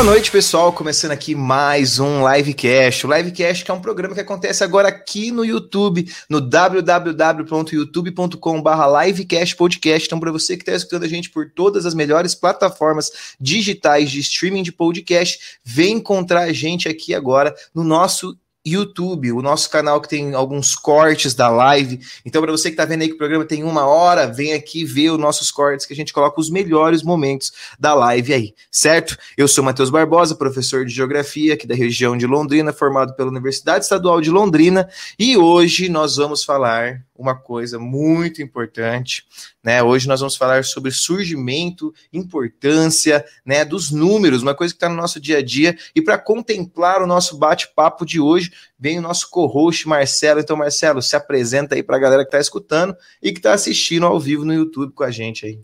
Boa noite, pessoal. Começando aqui mais um Livecast. O Livecast que é um programa que acontece agora aqui no YouTube, no www.youtube.com.br Livecast Podcast. Então, para você que está escutando a gente por todas as melhores plataformas digitais de streaming de podcast, vem encontrar a gente aqui agora no nosso YouTube, o nosso canal que tem alguns cortes da live. Então, para você que está vendo aí que o programa tem uma hora, vem aqui ver os nossos cortes que a gente coloca os melhores momentos da live aí, certo? Eu sou Matheus Barbosa, professor de Geografia aqui da região de Londrina, formado pela Universidade Estadual de Londrina, e hoje nós vamos falar uma coisa muito importante, né? Hoje nós vamos falar sobre surgimento, importância, né, dos números, uma coisa que está no nosso dia a dia. E para contemplar o nosso bate-papo de hoje, vem o nosso co-host Marcelo. Então, Marcelo, se apresenta aí para a galera que está escutando e que está assistindo ao vivo no YouTube com a gente aí.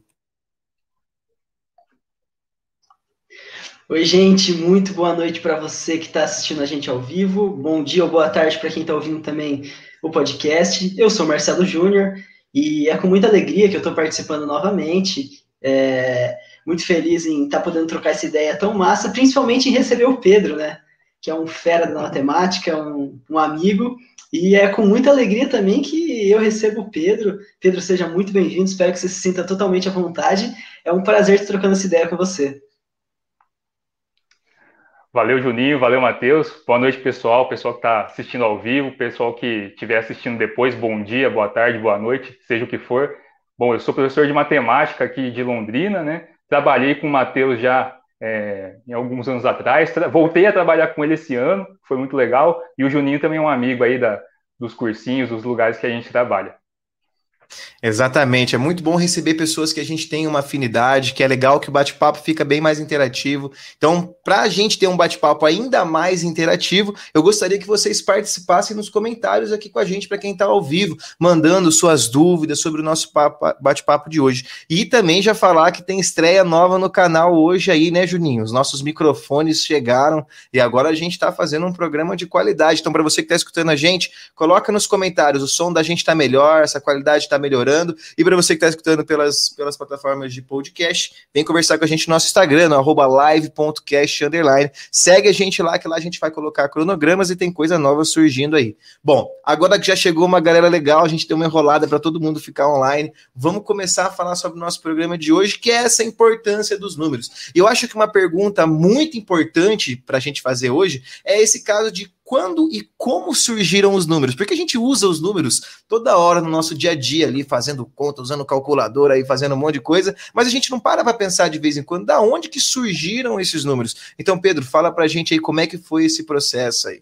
Oi, gente, muito boa noite para você que está assistindo a gente ao vivo. Bom dia ou boa tarde para quem está ouvindo também o podcast. Eu sou Marcelo Júnior e é com muita alegria que eu estou participando novamente. É, muito feliz em estar tá podendo trocar essa ideia tão massa, principalmente em receber o Pedro, né? Que é um fera da matemática, um, um amigo. E é com muita alegria também que eu recebo o Pedro. Pedro, seja muito bem-vindo. Espero que você se sinta totalmente à vontade. É um prazer estar trocando essa ideia com você. Valeu, Juninho. Valeu, Matheus. Boa noite, pessoal. Pessoal que está assistindo ao vivo, pessoal que estiver assistindo depois, bom dia, boa tarde, boa noite, seja o que for. Bom, eu sou professor de matemática aqui de Londrina, né? Trabalhei com o Matheus já é, em alguns anos atrás. Voltei a trabalhar com ele esse ano, foi muito legal. E o Juninho também é um amigo aí da, dos cursinhos, dos lugares que a gente trabalha. Exatamente, é muito bom receber pessoas que a gente tem uma afinidade, que é legal que o bate-papo fica bem mais interativo. Então, para a gente ter um bate-papo ainda mais interativo, eu gostaria que vocês participassem nos comentários aqui com a gente, para quem está ao vivo, mandando suas dúvidas sobre o nosso bate-papo de hoje. E também já falar que tem estreia nova no canal hoje aí, né, Juninho? Os nossos microfones chegaram e agora a gente está fazendo um programa de qualidade. Então, para você que está escutando a gente, coloca nos comentários, o som da gente está melhor, essa qualidade está melhorando melhorando. E para você que está escutando pelas, pelas plataformas de podcast, vem conversar com a gente no nosso Instagram, no live.cast underline. Segue a gente lá, que lá a gente vai colocar cronogramas e tem coisa nova surgindo aí. Bom, agora que já chegou uma galera legal, a gente deu uma enrolada para todo mundo ficar online. Vamos começar a falar sobre o nosso programa de hoje, que é essa importância dos números. Eu acho que uma pergunta muito importante para a gente fazer hoje é esse caso de quando e como surgiram os números? Porque a gente usa os números toda hora no nosso dia a dia ali, fazendo conta, usando calculadora aí, fazendo um monte de coisa, mas a gente não para para pensar de vez em quando da onde que surgiram esses números. Então, Pedro, fala para a gente aí como é que foi esse processo aí.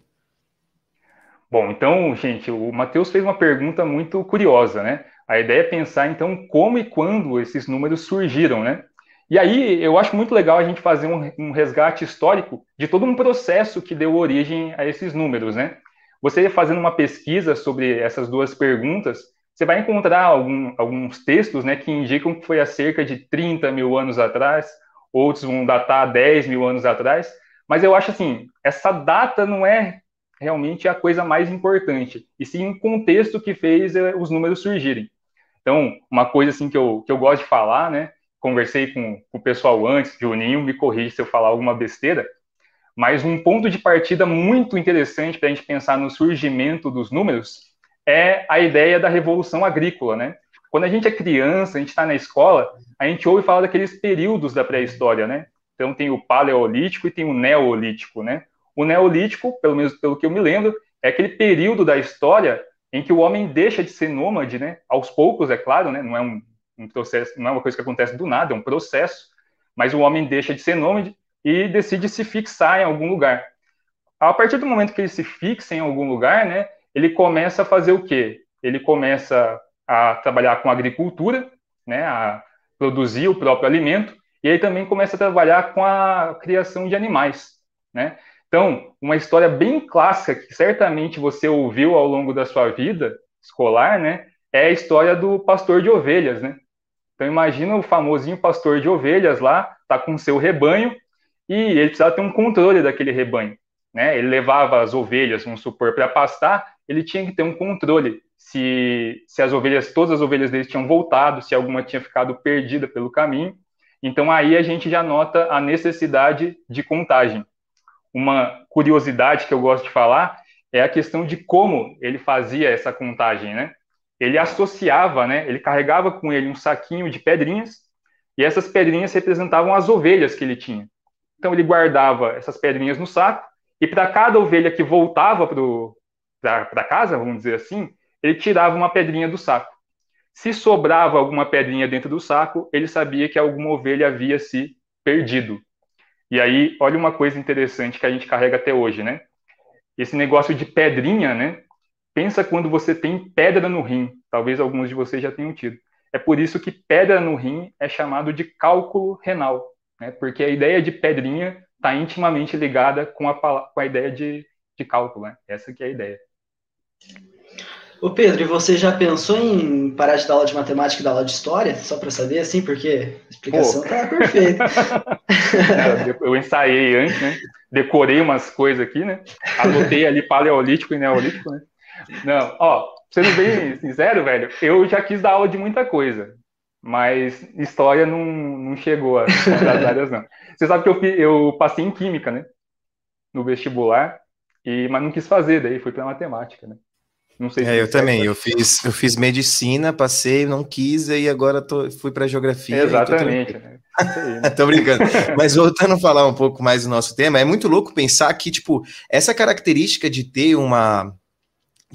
Bom, então, gente, o Matheus fez uma pergunta muito curiosa, né? A ideia é pensar, então, como e quando esses números surgiram, né? E aí eu acho muito legal a gente fazer um, um, resgate histórico de todo um processo que deu origem a esses números, né? Você fazendo uma pesquisa sobre essas duas perguntas, você vai encontrar algum, alguns textos né, que indicam que foi há cerca de 30 mil anos atrás, outros vão datar 10 mil anos atrás, mas eu acho assim, essa data não é realmente a coisa mais importante, e sim o contexto que fez eh, os números surgirem. Então, uma coisa assim que eu, que eu gosto de falar, né, conversei com, o pessoal antes, Juninho me corrige se eu falar alguma besteira, mas um ponto de partida muito interessante para a gente pensar no surgimento dos números é a ideia da revolução agrícola, né? Quando a gente é criança, a gente está na escola, a gente ouve falar daqueles períodos da pré-história, né? Então tem o paleolítico e tem o neolítico, né? O neolítico, pelo menos pelo que eu me lembro, é aquele período da história em que o homem deixa de ser nômade, né? Aos poucos, é claro, né? Não é um um processo, não é uma coisa que acontece do nada, é um processo, mas o homem deixa de ser nômade e decide se fixar em algum lugar. A partir do momento que ele se fixa em algum lugar, né, ele começa a fazer o quê? Ele começa a trabalhar com agricultura, né, a produzir o próprio alimento, e aí também começa a trabalhar com a criação de animais, né? Então, uma história bem clássica que certamente você ouviu ao longo da sua vida escolar, né, é a história do pastor de ovelhas, né? Então imagina o famosinho pastor de ovelhas lá, tá com seu rebanho e ele precisava ter um controle daquele rebanho, né? Ele levava as ovelhas, vamos supor, para pastar, ele tinha que ter um controle se, se as ovelhas, todas as ovelhas dele tinham voltado, se alguma tinha ficado perdida pelo caminho. Então aí a gente já nota a necessidade de contagem. Uma curiosidade que eu gosto de falar é a questão de como ele fazia essa contagem, né? Ele associava, né? Ele carregava com ele um saquinho de pedrinhas e essas pedrinhas representavam as ovelhas que ele tinha. Então ele guardava essas pedrinhas no saco e para cada ovelha que voltava para casa, vamos dizer assim, ele tirava uma pedrinha do saco. Se sobrava alguma pedrinha dentro do saco, ele sabia que alguma ovelha havia se perdido. E aí, olha uma coisa interessante que a gente carrega até hoje, né? Esse negócio de pedrinha, né? Pensa quando você tem pedra no rim. Talvez alguns de vocês já tenham tido. É por isso que pedra no rim é chamado de cálculo renal, né? Porque a ideia de pedrinha está intimamente ligada com a, com a ideia de, de cálculo, né? Essa que é a ideia. Ô Pedro, e você já pensou em parar de dar aula de matemática e dar aula de história? Só para saber, assim, porque a explicação Pô. tá perfeita. eu ensaiei antes, né? Decorei umas coisas aqui, né? Anotei ali paleolítico e neolítico, né? Não, ó, sendo bem sincero, velho, eu já quis dar aula de muita coisa, mas história não, não chegou às áreas, não. Você sabe que eu, eu passei em química, né? No vestibular, e, mas não quis fazer, daí fui para matemática, né? Não sei se é, eu também. Eu fiz, eu fiz medicina, passei, não quis, e agora tô, fui para geografia. Exatamente. Tô, né? tô brincando. Mas voltando a falar um pouco mais do nosso tema, é muito louco pensar que, tipo, essa característica de ter uma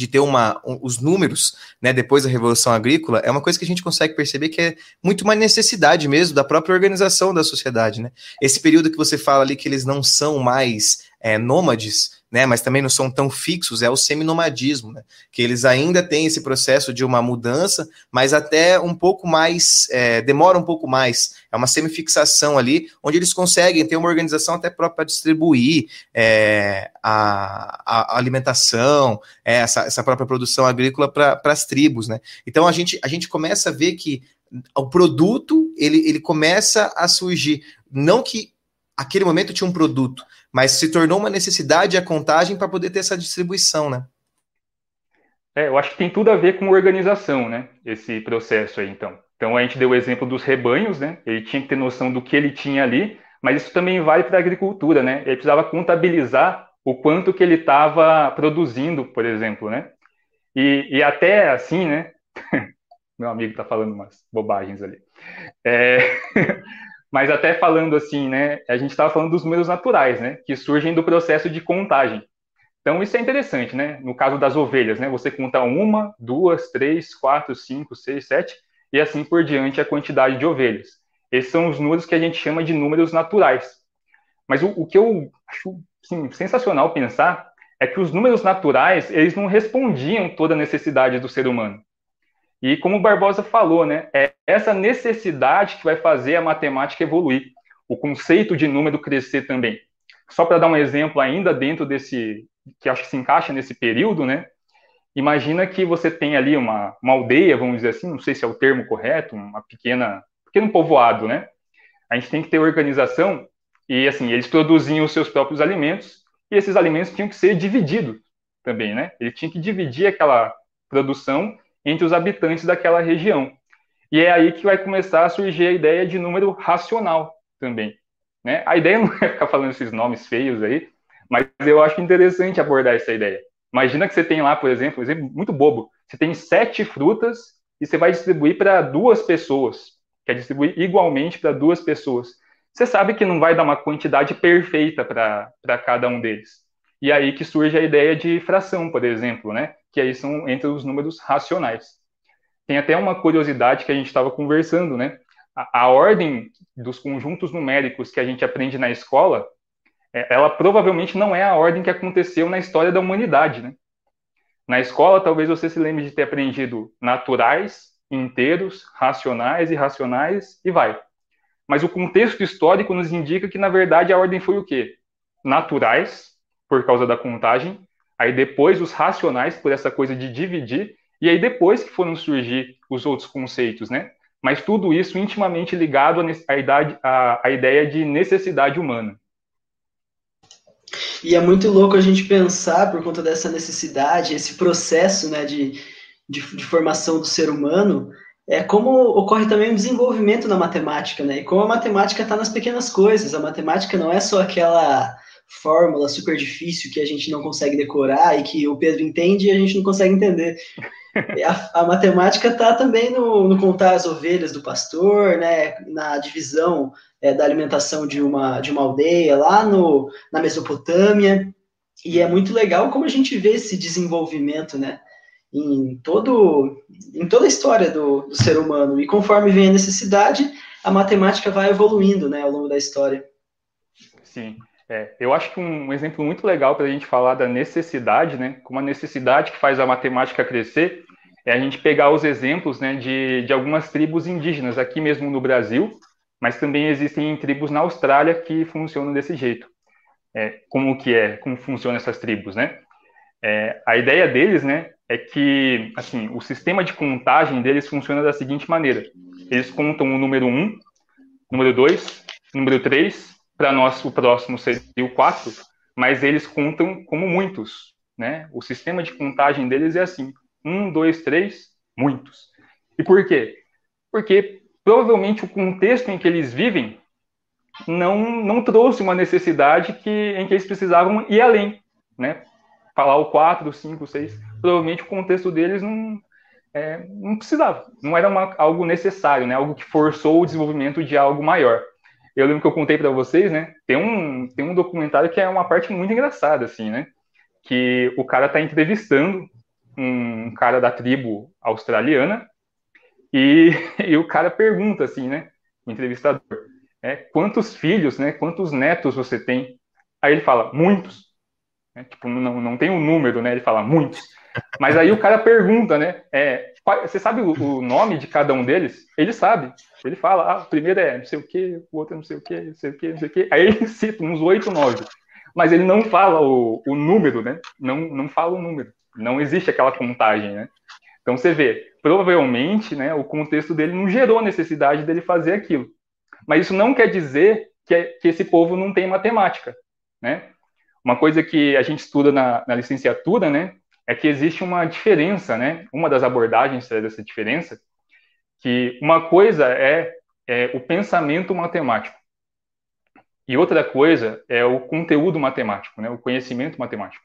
de ter uma, um, os números, né, depois da Revolução Agrícola, é uma coisa que a gente consegue perceber que é muito uma necessidade mesmo da própria organização da sociedade, né? Esse período que você fala ali que eles não são mais é, nômades, né, mas também não são tão fixos, é o seminomadismo, né, que eles ainda têm esse processo de uma mudança, mas até um pouco mais, é, demora um pouco mais, é uma semifixação ali, onde eles conseguem ter uma organização até própria para distribuir é, a, a, alimentação, é, essa, essa própria produção agrícola para as tribos, né, então a gente, a gente começa a ver que o produto, ele, ele começa a surgir, não que aquele momento tinha um produto, mas se tornou uma necessidade a contagem para poder ter essa distribuição, né? É, eu acho que tem tudo a ver com organização, né? Esse processo aí, então. Então a gente deu o exemplo dos rebanhos, né? Ele tinha que ter noção do que ele tinha ali, mas isso também vale para a agricultura, né? Ele precisava contabilizar o quanto que ele estava produzindo, por exemplo, né? E, e até assim, né? Meu amigo está falando umas bobagens ali. É... Mas até falando assim, né, a gente estava falando dos números naturais, né, que surgem do processo de contagem. Então isso é interessante, né? No caso das ovelhas, né, você conta uma, duas, três, quatro, cinco, seis, sete e assim por diante a quantidade de ovelhas. Esses são os números que a gente chama de números naturais. Mas o, o que eu acho assim, sensacional pensar é que os números naturais eles não respondiam toda a necessidade do ser humano. E como o Barbosa falou, né, é essa necessidade que vai fazer a matemática evoluir, o conceito de número crescer também. Só para dar um exemplo ainda dentro desse, que acho que se encaixa nesse período, né? Imagina que você tem ali uma, uma aldeia, vamos dizer assim, não sei se é o termo correto, uma pequena, pequeno povoado, né? A gente tem que ter organização e assim eles produziam os seus próprios alimentos e esses alimentos tinham que ser divididos também, né? Ele tinha que dividir aquela produção entre os habitantes daquela região. E é aí que vai começar a surgir a ideia de número racional também. Né? A ideia não é ficar falando esses nomes feios aí, mas eu acho interessante abordar essa ideia. Imagina que você tem lá, por exemplo, um exemplo muito bobo. Você tem sete frutas e você vai distribuir para duas pessoas. Quer distribuir igualmente para duas pessoas. Você sabe que não vai dar uma quantidade perfeita para cada um deles. E aí que surge a ideia de fração, por exemplo, né? Que aí são entre os números racionais. Tem até uma curiosidade que a gente estava conversando, né? A, a, ordem dos conjuntos numéricos que a gente aprende na escola, é, ela provavelmente não é a ordem que aconteceu na história da humanidade, né? Na escola, talvez você se lembre de ter aprendido naturais, inteiros, racionais, irracionais e vai. Mas o contexto histórico nos indica que, na verdade, a ordem foi o quê? Naturais, por causa da contagem, aí depois os racionais, por essa coisa de dividir, e aí depois que foram surgir os outros conceitos, né? Mas tudo isso intimamente ligado à, idade, à, à ideia de necessidade humana. E é muito louco a gente pensar, por conta dessa necessidade, esse processo né, de, de, de formação do ser humano, é como ocorre também um desenvolvimento na matemática, né? E como a matemática está nas pequenas coisas, a matemática não é só aquela fórmula super difícil que a gente não consegue decorar e que o Pedro entende e a gente não consegue entender. A, a matemática está também no, no, contar as ovelhas do pastor, né? Na divisão é, da alimentação de uma, de uma aldeia lá no, na Mesopotâmia. E é muito legal como a gente vê esse desenvolvimento, né? em, todo, em toda a história do, do ser humano. E conforme vem a necessidade, a matemática vai evoluindo né, ao longo da história. Sim. É, eu acho que um exemplo muito legal para a gente falar da necessidade, né, como a necessidade que faz a matemática crescer, é a gente pegar os exemplos né, de, de algumas tribos indígenas aqui mesmo no Brasil, mas também existem tribos na Austrália que funcionam desse jeito. É, como que é, como funcionam essas tribos, né? É, a ideia deles, né, é que assim, o sistema de contagem deles funciona da seguinte maneira: eles contam o número 1, número 2, número 3, para nós o próximo seria o 4, mas eles contam como muitos. Né? O sistema de contagem deles é assim: 1, 2, 3, muitos. E por quê? Porque provavelmente o contexto em que eles vivem não, não trouxe uma necessidade que, em que eles precisavam ir além. Né? Falar o 4, 5, 6 provavelmente o contexto deles não, é, não precisava, não era uma, algo necessário, né? Algo que forçou o desenvolvimento de algo maior. Eu lembro que eu contei para vocês, né? Tem um, tem um documentário que é uma parte muito engraçada, assim, né? Que o cara está entrevistando um cara da tribo australiana e, e o cara pergunta, assim, né? O entrevistador, é, quantos filhos, né? Quantos netos você tem? Aí ele fala, muitos. É, tipo, não, não tem um número, né? Ele fala, muitos. Mas aí o cara pergunta, né? É, você sabe o, nome de cada um deles? Ele sabe. Ele fala, ah, o primeiro é não sei o quê, o outro é não sei o quê, não sei o quê, não sei o quê. Aí ele cita uns oito, nove. Mas ele não fala o, o número, né? Não, não fala o número. Não existe aquela contagem, né? Então você vê, provavelmente, né, o contexto dele não gerou necessidade dele fazer aquilo. Mas isso não quer dizer que, que esse povo não tem matemática, né? Uma coisa que a gente estuda na, na licenciatura, né, é que existe uma diferença, né? Uma das abordagens dessa diferença, que uma coisa é, é o pensamento matemático e outra coisa é o conteúdo matemático, né? O conhecimento matemático.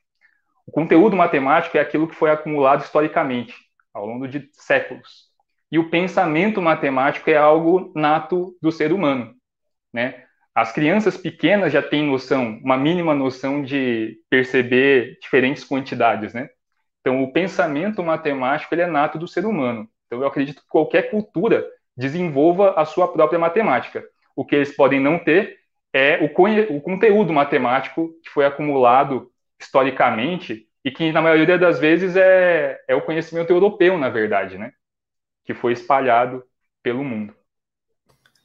O conteúdo matemático é aquilo que foi acumulado historicamente ao longo de séculos. E o pensamento matemático é algo nato do ser humano, né? As crianças pequenas já têm noção, uma mínima noção de perceber diferentes quantidades, né? Então, o pensamento matemático ele é nato do ser humano. Então, eu acredito que qualquer cultura desenvolva a sua própria matemática. O que eles podem não ter é o, o conteúdo matemático que foi acumulado historicamente e que, na maioria das vezes, é, é o conhecimento europeu, na verdade, né? Que foi espalhado pelo mundo.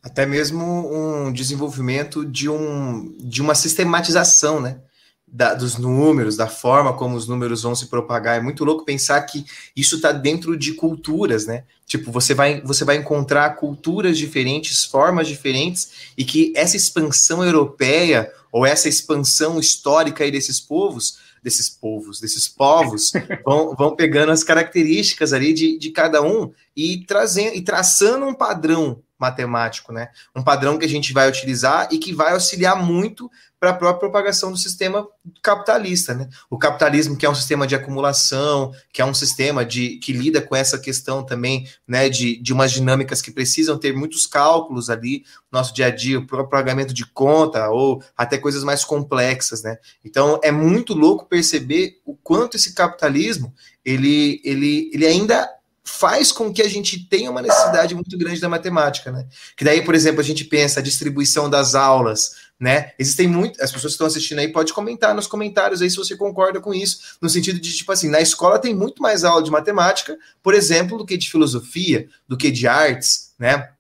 Até mesmo um desenvolvimento de, um, de uma sistematização, né? Da, dos números, da forma como os números vão se propagar. É muito louco pensar que isso está dentro de culturas, né? Tipo, você vai, você vai encontrar culturas diferentes, formas diferentes, e que essa expansão europeia, ou essa expansão histórica aí desses povos, desses povos, desses povos, vão, vão pegando as características ali de, de cada um e trazendo e traçando um padrão matemático, né? Um padrão que a gente vai utilizar e que vai auxiliar muito para a própria propagação do sistema capitalista, né? O capitalismo que é um sistema de acumulação, que é um sistema de que lida com essa questão também, né, de, de umas dinâmicas que precisam ter muitos cálculos ali no nosso dia a dia, o próprio pagamento de conta ou até coisas mais complexas, né? Então é muito louco perceber o quanto esse capitalismo ele ele ele ainda faz com que a gente tenha uma necessidade muito grande da matemática, né? Que daí, por exemplo, a gente pensa a distribuição das aulas, né? Existem muitas, as pessoas que estão assistindo aí pode comentar nos comentários aí se você concorda com isso, no sentido de tipo assim, na escola tem muito mais aula de matemática, por exemplo, do que de filosofia, do que de artes, né?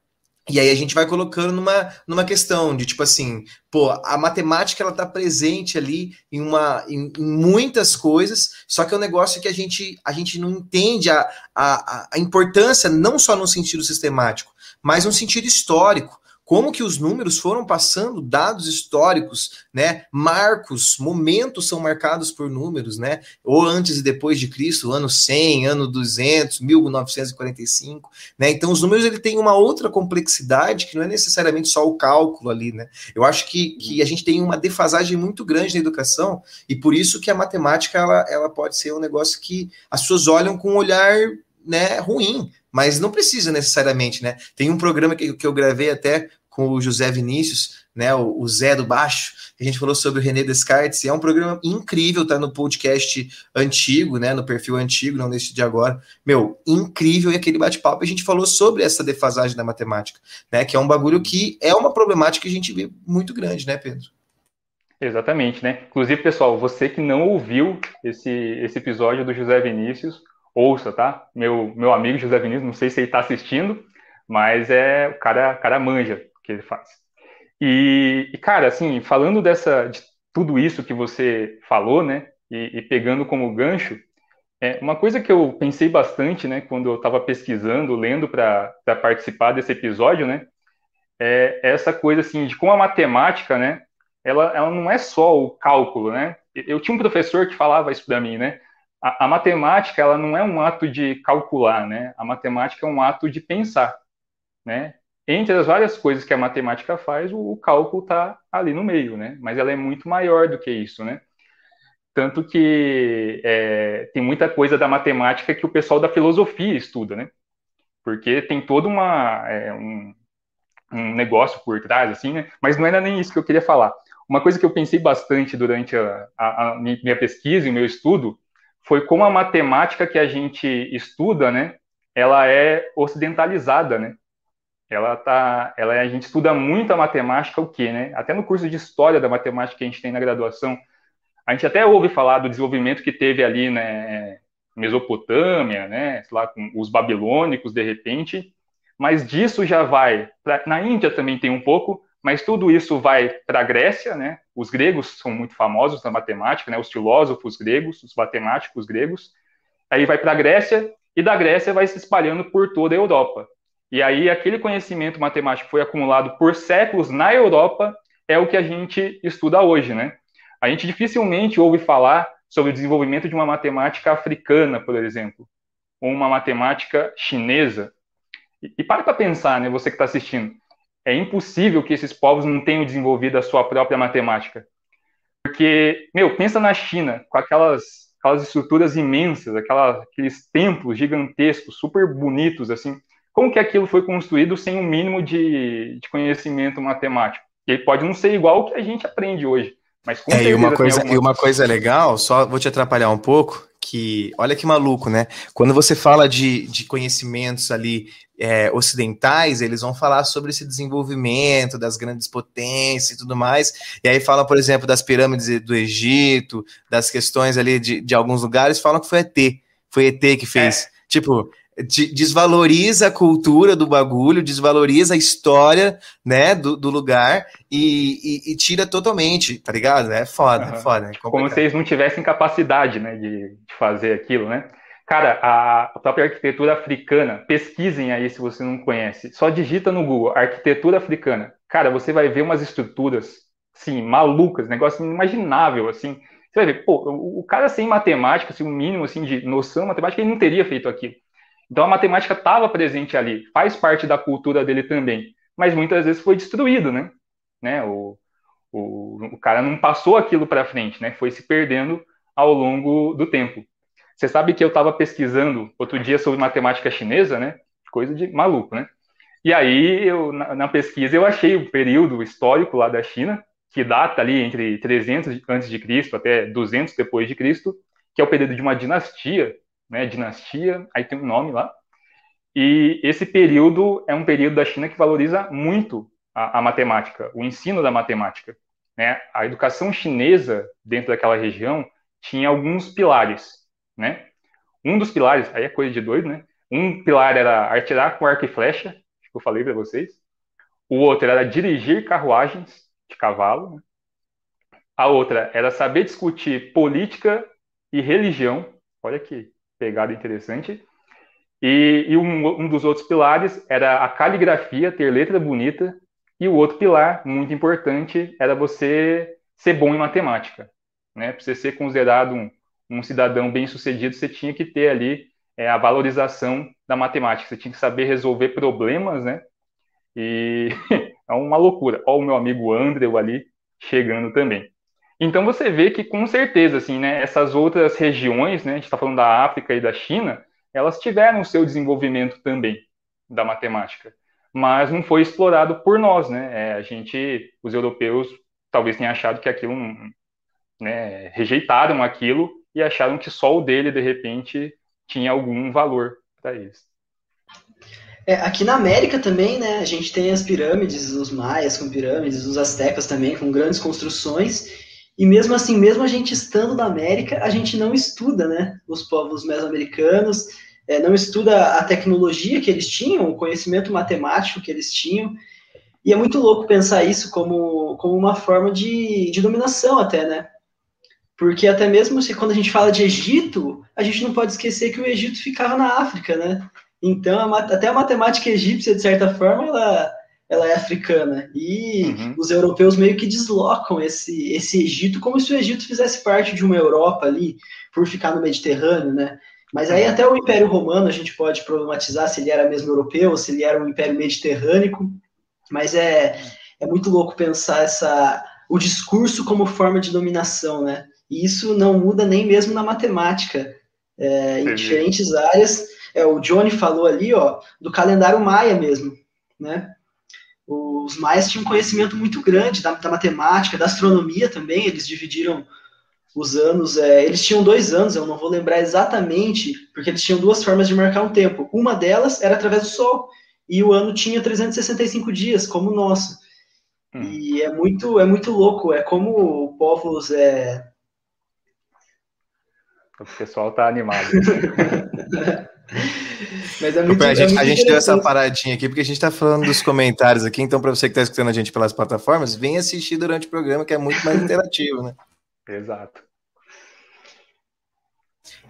E aí a gente vai colocando numa, numa questão de tipo assim, pô, a matemática ela tá presente ali em uma em, em muitas coisas, só que é um negócio que a gente a gente não entende a, a, a importância não só no sentido sistemático, mas no sentido histórico como que os números foram passando dados históricos, né? Marcos, momentos são marcados por números, né? Ou antes e depois de Cristo, ano 100, ano 200, 1945, né? Então os números ele tem uma outra complexidade que não é necessariamente só o cálculo ali, né? Eu acho que, que a gente tem uma defasagem muito grande na educação e por isso que a matemática ela, ela pode ser um negócio que as pessoas olham com um olhar né, ruim, mas não precisa necessariamente, né? Tem um programa que, que eu gravei até com o José Vinícius, né, o, o Zé do Baixo, a gente falou sobre o René Descartes, é um programa incrível, tá no podcast antigo, né, no perfil antigo, não nesse de agora. Meu, incrível, e aquele bate-papo a gente falou sobre essa defasagem da matemática, né, que é um bagulho que é uma problemática que a gente vê muito grande, né, Pedro? Exatamente, né? Inclusive, pessoal, você que não ouviu esse, esse episódio do José Vinícius, ouça, tá? Meu, meu amigo José Vinícius, não sei se ele está assistindo, mas é o cara, cara manja o que ele faz. E, e, cara, assim, falando dessa, de tudo isso que você falou, né? E, e pegando como gancho, é, uma coisa que eu pensei bastante, né, quando eu estava pesquisando, lendo para participar desse episódio, né, é essa coisa assim de como a matemática, né, ela, ela não é só o cálculo, né? Eu tinha um professor que falava isso para mim, né? a, a, matemática ela não é um ato de calcular, né? A matemática é um ato de pensar, né? Entre as várias coisas que a matemática faz, o, o cálculo está ali no meio, né? Mas ela é muito maior do que isso, né? Tanto que é, tem muita coisa da matemática que o pessoal da filosofia estuda, né? Porque tem todo uma, é, um, um negócio por trás, assim, né? Mas não era nem isso que eu queria falar. Uma coisa que eu pensei bastante durante a, a, a minha pesquisa e o meu estudo foi como a matemática que a gente estuda, né, ela é ocidentalizada, né? Ela tá, ela a gente estuda muito a matemática o quê, né? Até no curso de história da matemática que a gente tem na graduação, a gente até ouve falar do desenvolvimento que teve ali, né, Mesopotâmia, né, lá com os babilônicos de repente, mas disso já vai pra, na Índia também tem um pouco, mas tudo isso vai para a Grécia, né? Os gregos são muito famosos na matemática, né? Os filósofos gregos, os matemáticos gregos. Aí vai para a Grécia e da Grécia vai se espalhando por toda a Europa. E aí aquele conhecimento matemático foi acumulado por séculos na Europa é o que a gente estuda hoje, né? A gente dificilmente ouve falar sobre o desenvolvimento de uma matemática africana, por exemplo, ou uma matemática chinesa. E, e para para pensar, né? Você que está assistindo é impossível que esses povos não tenham desenvolvido a sua própria matemática. Porque, meu, pensa na China, com aquelas, aquelas estruturas imensas, aquela, aqueles templos gigantescos, super bonitos, assim. Como que aquilo foi construído sem um mínimo de, de conhecimento matemático? E pode não ser igual ao que a gente aprende hoje, mas com é, e uma coisa alguma... E uma coisa legal, só vou te atrapalhar um pouco, que olha que maluco, né? Quando você fala de, de conhecimentos ali é, ocidentais, eles vão falar sobre esse desenvolvimento das grandes potências e tudo mais. E aí falam, por exemplo, das pirâmides do Egito, das questões ali de, de alguns lugares, falam que foi ET. Foi ET que fez. É. Tipo, desvaloriza a cultura do bagulho, desvaloriza a história, né, do, do lugar e, e, e, tira totalmente, tá ligado? É foda, uhum. é foda. É Como se eles não tivessem capacidade, né, de, de fazer aquilo, né? Cara, a própria arquitetura africana, pesquisem aí se você não conhece. Só digita no Google, arquitetura africana. Cara, você vai ver umas estruturas, sim, malucas, negócio inimaginável, assim. Você vai ver, pô, o cara sem matemática, assim, um mínimo, assim, de noção matemática, ele não teria feito aquilo. Então a matemática estava presente ali, faz parte da cultura dele também, mas muitas vezes foi destruído, né? né? O, o, o cara não passou aquilo para frente, né? Foi se perdendo ao longo do tempo. Você sabe que eu estava pesquisando outro dia sobre matemática chinesa, né? Coisa de maluco, né? E aí, eu, na, na pesquisa, eu achei o período histórico lá da China, que data ali entre 300 antes de Cristo até 200 depois de Cristo, que é o período de uma dinastia, né? Dinastia, aí tem um nome lá. E esse período é um período da China que valoriza muito a, a matemática, o ensino da matemática. Né? A educação chinesa dentro daquela região tinha alguns pilares né? Um dos pilares, aí é coisa de doido, né? Um pilar era atirar com arco e flecha, que eu falei para vocês. O outro era dirigir carruagens de cavalo. Né? A outra era saber discutir política e religião. Olha que pegada interessante. E, e um, um, dos outros pilares era a caligrafia, ter letra bonita E o outro pilar, muito importante, era você ser bom em matemática. Né? Para você ser considerado um, um cidadão bem-sucedido, você tinha que ter ali é, a valorização da matemática. Você tinha que saber resolver problemas, né? E é uma loucura. Olha o meu amigo Andrew ali chegando também. Então você vê que com certeza, assim, né, essas outras regiões, né, a gente está falando da África e da China, elas tiveram o seu desenvolvimento também da matemática, mas não foi explorado por nós, né? É, a gente, os europeus, talvez tenham achado que aquilo, né, rejeitaram aquilo e acharam que só o dele de repente tinha algum valor para eles. É, aqui na América também, né, a gente tem as pirâmides, os maias com pirâmides, os astecas também com grandes construções, e mesmo assim, mesmo a gente estando na América, a gente não estuda, né, os povos mesoamericanos, é, não estuda a tecnologia que eles tinham, o conhecimento matemático que eles tinham, e é muito louco pensar isso como, como uma forma de, de dominação até, né, porque até mesmo se quando a gente fala de Egito, a gente não pode esquecer que o Egito ficava na África, né? Então, a, até a matemática egípcia, de certa forma, ela, ela é africana. E uhum. os europeus meio que deslocam esse, esse Egito como se o Egito fizesse parte de uma Europa ali, por ficar no Mediterrâneo, né? Mas aí até o Império Romano a gente pode problematizar se ele era mesmo europeu, se ele era um Império Mediterrâneo. Mas é, é muito louco pensar essa, o discurso como forma de dominação, né? E isso não muda nem mesmo na matemática. É, em diferentes áreas. É, o Johnny falou ali, ó, do calendário maia mesmo, né? Os maias tinham um conhecimento muito grande da, da matemática, da astronomia também, eles dividiram os anos, é, eles tinham dois anos, eu não vou lembrar exatamente, porque eles tinham duas formas de marcar um tempo. Uma delas era através do Sol, e o ano tinha 365 dias, como o nosso. Hum. E é muito, é muito louco, é como povos é, o pessoal tá animado. Mas é muito, a gente, é a gente deu essa paradinha aqui porque a gente está falando dos comentários aqui. Então, para você que está escutando a gente pelas plataformas, vem assistir durante o programa, que é muito mais interativo, né? Exato.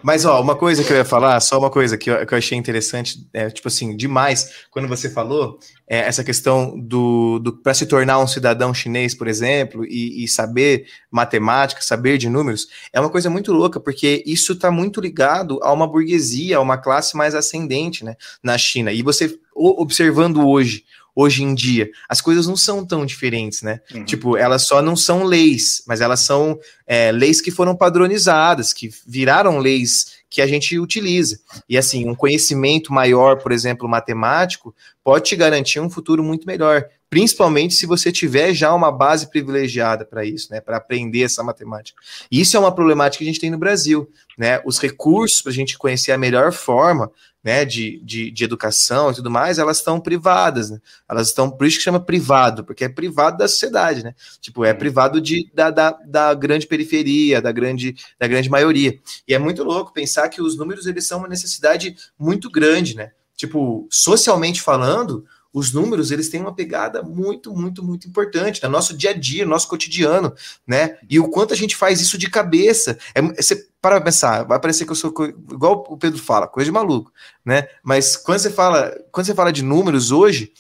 Mas, ó, uma coisa que eu ia falar, só uma coisa que eu, que eu achei interessante, é, tipo assim, demais, quando você falou, é, essa questão do, do para se tornar um cidadão chinês, por exemplo, e, e, saber matemática, saber de números, é uma coisa muito louca, porque isso está muito ligado a uma burguesia, a uma classe mais ascendente, né, na China. E você, observando hoje, hoje em dia. As coisas não são tão diferentes, né? Uhum. Tipo, elas só não são leis, mas elas são é, leis que foram padronizadas, que viraram leis que a gente utiliza. E assim, um conhecimento maior, por exemplo, matemático, pode te garantir um futuro muito melhor, principalmente se você tiver já uma base privilegiada para isso, né, para aprender essa matemática. E isso é uma problemática que a gente tem no Brasil, né? Os recursos para a gente conhecer a melhor forma né, de, de, de, educação e tudo mais, elas estão privadas, né? Elas estão, por isso que chama privado, porque é privado da sociedade, né? Tipo, é privado de, da, da, da grande periferia, da grande, da grande maioria. E é muito louco pensar que os números, eles são uma necessidade muito grande, né? Tipo, socialmente falando, os números eles têm uma pegada muito, muito, muito importante no nosso dia a dia, no nosso cotidiano, né? E o quanto a gente faz isso de cabeça. É, você para pensar, vai parecer que eu sou igual o Pedro fala, coisa de maluco, né? Mas quando você fala, quando você fala de números hoje,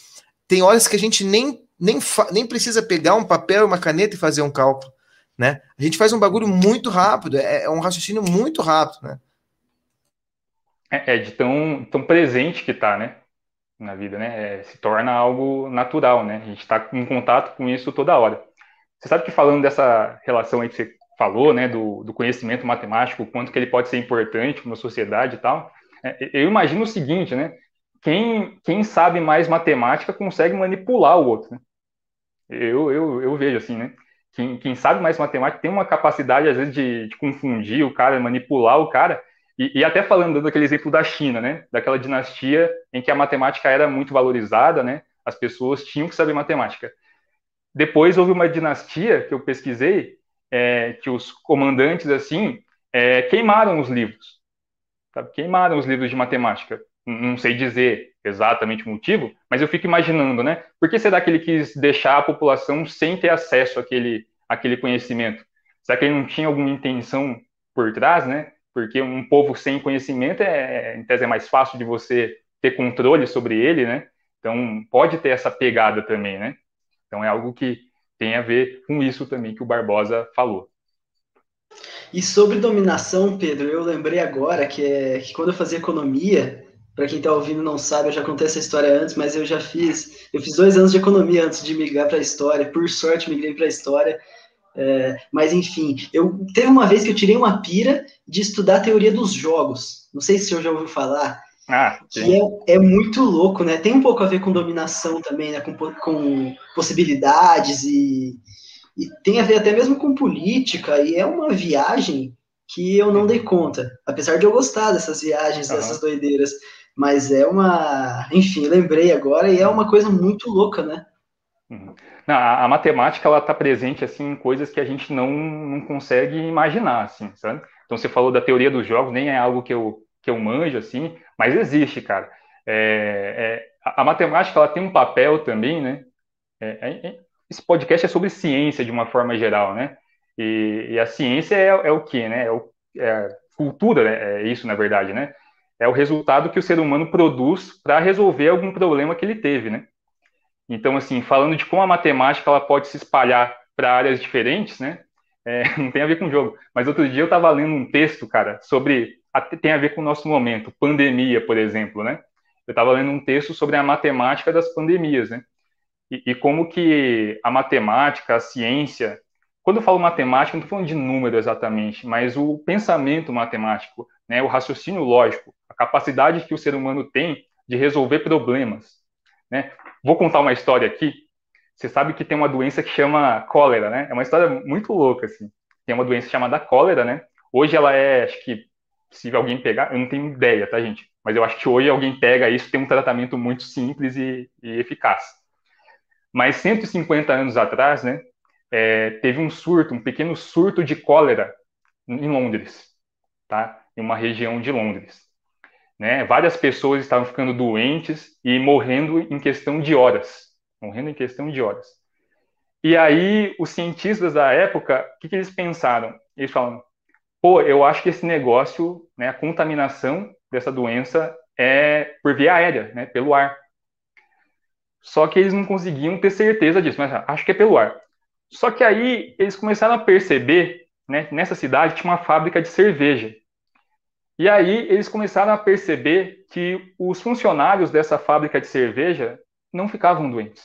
tem horas que a gente nem nem, nem precisa pegar um papel, uma caneta e fazer um cálculo, né? A gente faz um bagulho muito rápido, é, é um raciocínio muito rápido, né? É, é de tão, tão presente que tá, né? Na vida, né? É, se torna algo natural, né? A gente está em contato com isso toda hora. Você sabe que falando dessa relação aí que você falou, né, do, do conhecimento matemático, o quanto que ele pode ser importante para uma sociedade e tal, é, eu imagino o seguinte, né? Quem, quem sabe mais matemática consegue manipular o outro, né? Eu, eu, eu vejo assim, né? Quem, quem sabe mais matemática tem uma capacidade, às vezes, de, de confundir o cara, manipular o cara, e, e, até falando daquele exemplo da China, né? Daquela dinastia em que a matemática era muito valorizada, né? As pessoas tinham que saber matemática. Depois houve uma dinastia que eu pesquisei, é, que os comandantes assim é, queimaram os livros, sabe? queimaram os livros de matemática. Não sei dizer exatamente o motivo, mas eu fico imaginando, né? Por que será que ele quis deixar a população sem ter acesso àquele, àquele conhecimento? Será que ele não tinha alguma intenção por trás, né? Porque um povo sem conhecimento é, em tese, é mais fácil de você ter controle sobre ele, né? Então, pode ter essa pegada também, né? Então é algo que tem a ver com isso também que o Barbosa falou. E sobre dominação, Pedro, eu lembrei agora que, é, que quando eu fazia economia, para quem está ouvindo não sabe, eu já contei essa história antes, mas eu já fiz, eu fiz dois anos de economia antes de migrar para a história. Por sorte, migrei para a história. É, mas enfim, eu teve uma vez que eu tirei uma pira de estudar a teoria dos jogos. Não sei se o senhor já ouviu falar. Ah, que é, é, muito louco, né? Tem um pouco a ver com dominação também, né? Com, com possibilidades e, e tem a ver até mesmo com política. E é uma viagem que eu não dei conta, apesar de eu gostar dessas viagens, uhum. dessas doideiras. Mas é uma. Enfim, lembrei agora e é uma coisa muito louca, né? Uhum. A, a, matemática ela está presente assim em coisas que a gente não, não consegue imaginar, assim, sabe? Então você falou da teoria dos jogos, nem é algo que eu, que eu manjo, assim, mas existe, cara. É, é, a, a, matemática ela tem um papel também, né? É, é, é, esse podcast é sobre ciência de uma forma geral, né? E, e a ciência é, é o que, né? É, o, cultura, né? é isso na verdade, né? É o resultado que o ser humano produz para resolver algum problema que ele teve, né? Então, assim, falando de como a matemática ela pode se espalhar para áreas diferentes, né? É, não tem a ver com jogo. Mas outro dia eu estava lendo um texto, cara, sobre. Tem a ver com o nosso momento, pandemia, por exemplo, né? Eu estava lendo um texto sobre a matemática das pandemias, né? E, e, como que a matemática, a ciência. Quando eu falo matemática, não estou falando de número exatamente, mas o pensamento matemático, né, o raciocínio lógico, a capacidade que o ser humano tem de resolver problemas. Né? Vou contar uma história aqui. Você sabe que tem uma doença que chama cólera, né? É uma história muito louca, assim. Tem uma doença chamada cólera, né? Hoje ela é, acho que, se alguém pegar, eu não tenho ideia, tá, gente? Mas eu acho que hoje alguém pega isso, tem um tratamento muito simples e, e eficaz. Mas 150 anos atrás, né, é, teve um surto, um pequeno surto de cólera em Londres, tá? Em uma região de Londres. Né? Várias pessoas estavam ficando doentes e morrendo em questão de horas. Morrendo em questão de horas. E aí, os cientistas da época, o que, que eles pensaram? Eles falaram, pô, eu acho que esse negócio, né, a contaminação dessa doença é por via aérea, né, pelo ar. Só que eles não conseguiam ter certeza disso, mas acho que é pelo ar. Só que aí eles começaram a perceber, né, nessa cidade tinha uma fábrica de cerveja. E aí eles começaram a perceber que os funcionários dessa fábrica de cerveja não ficavam doentes.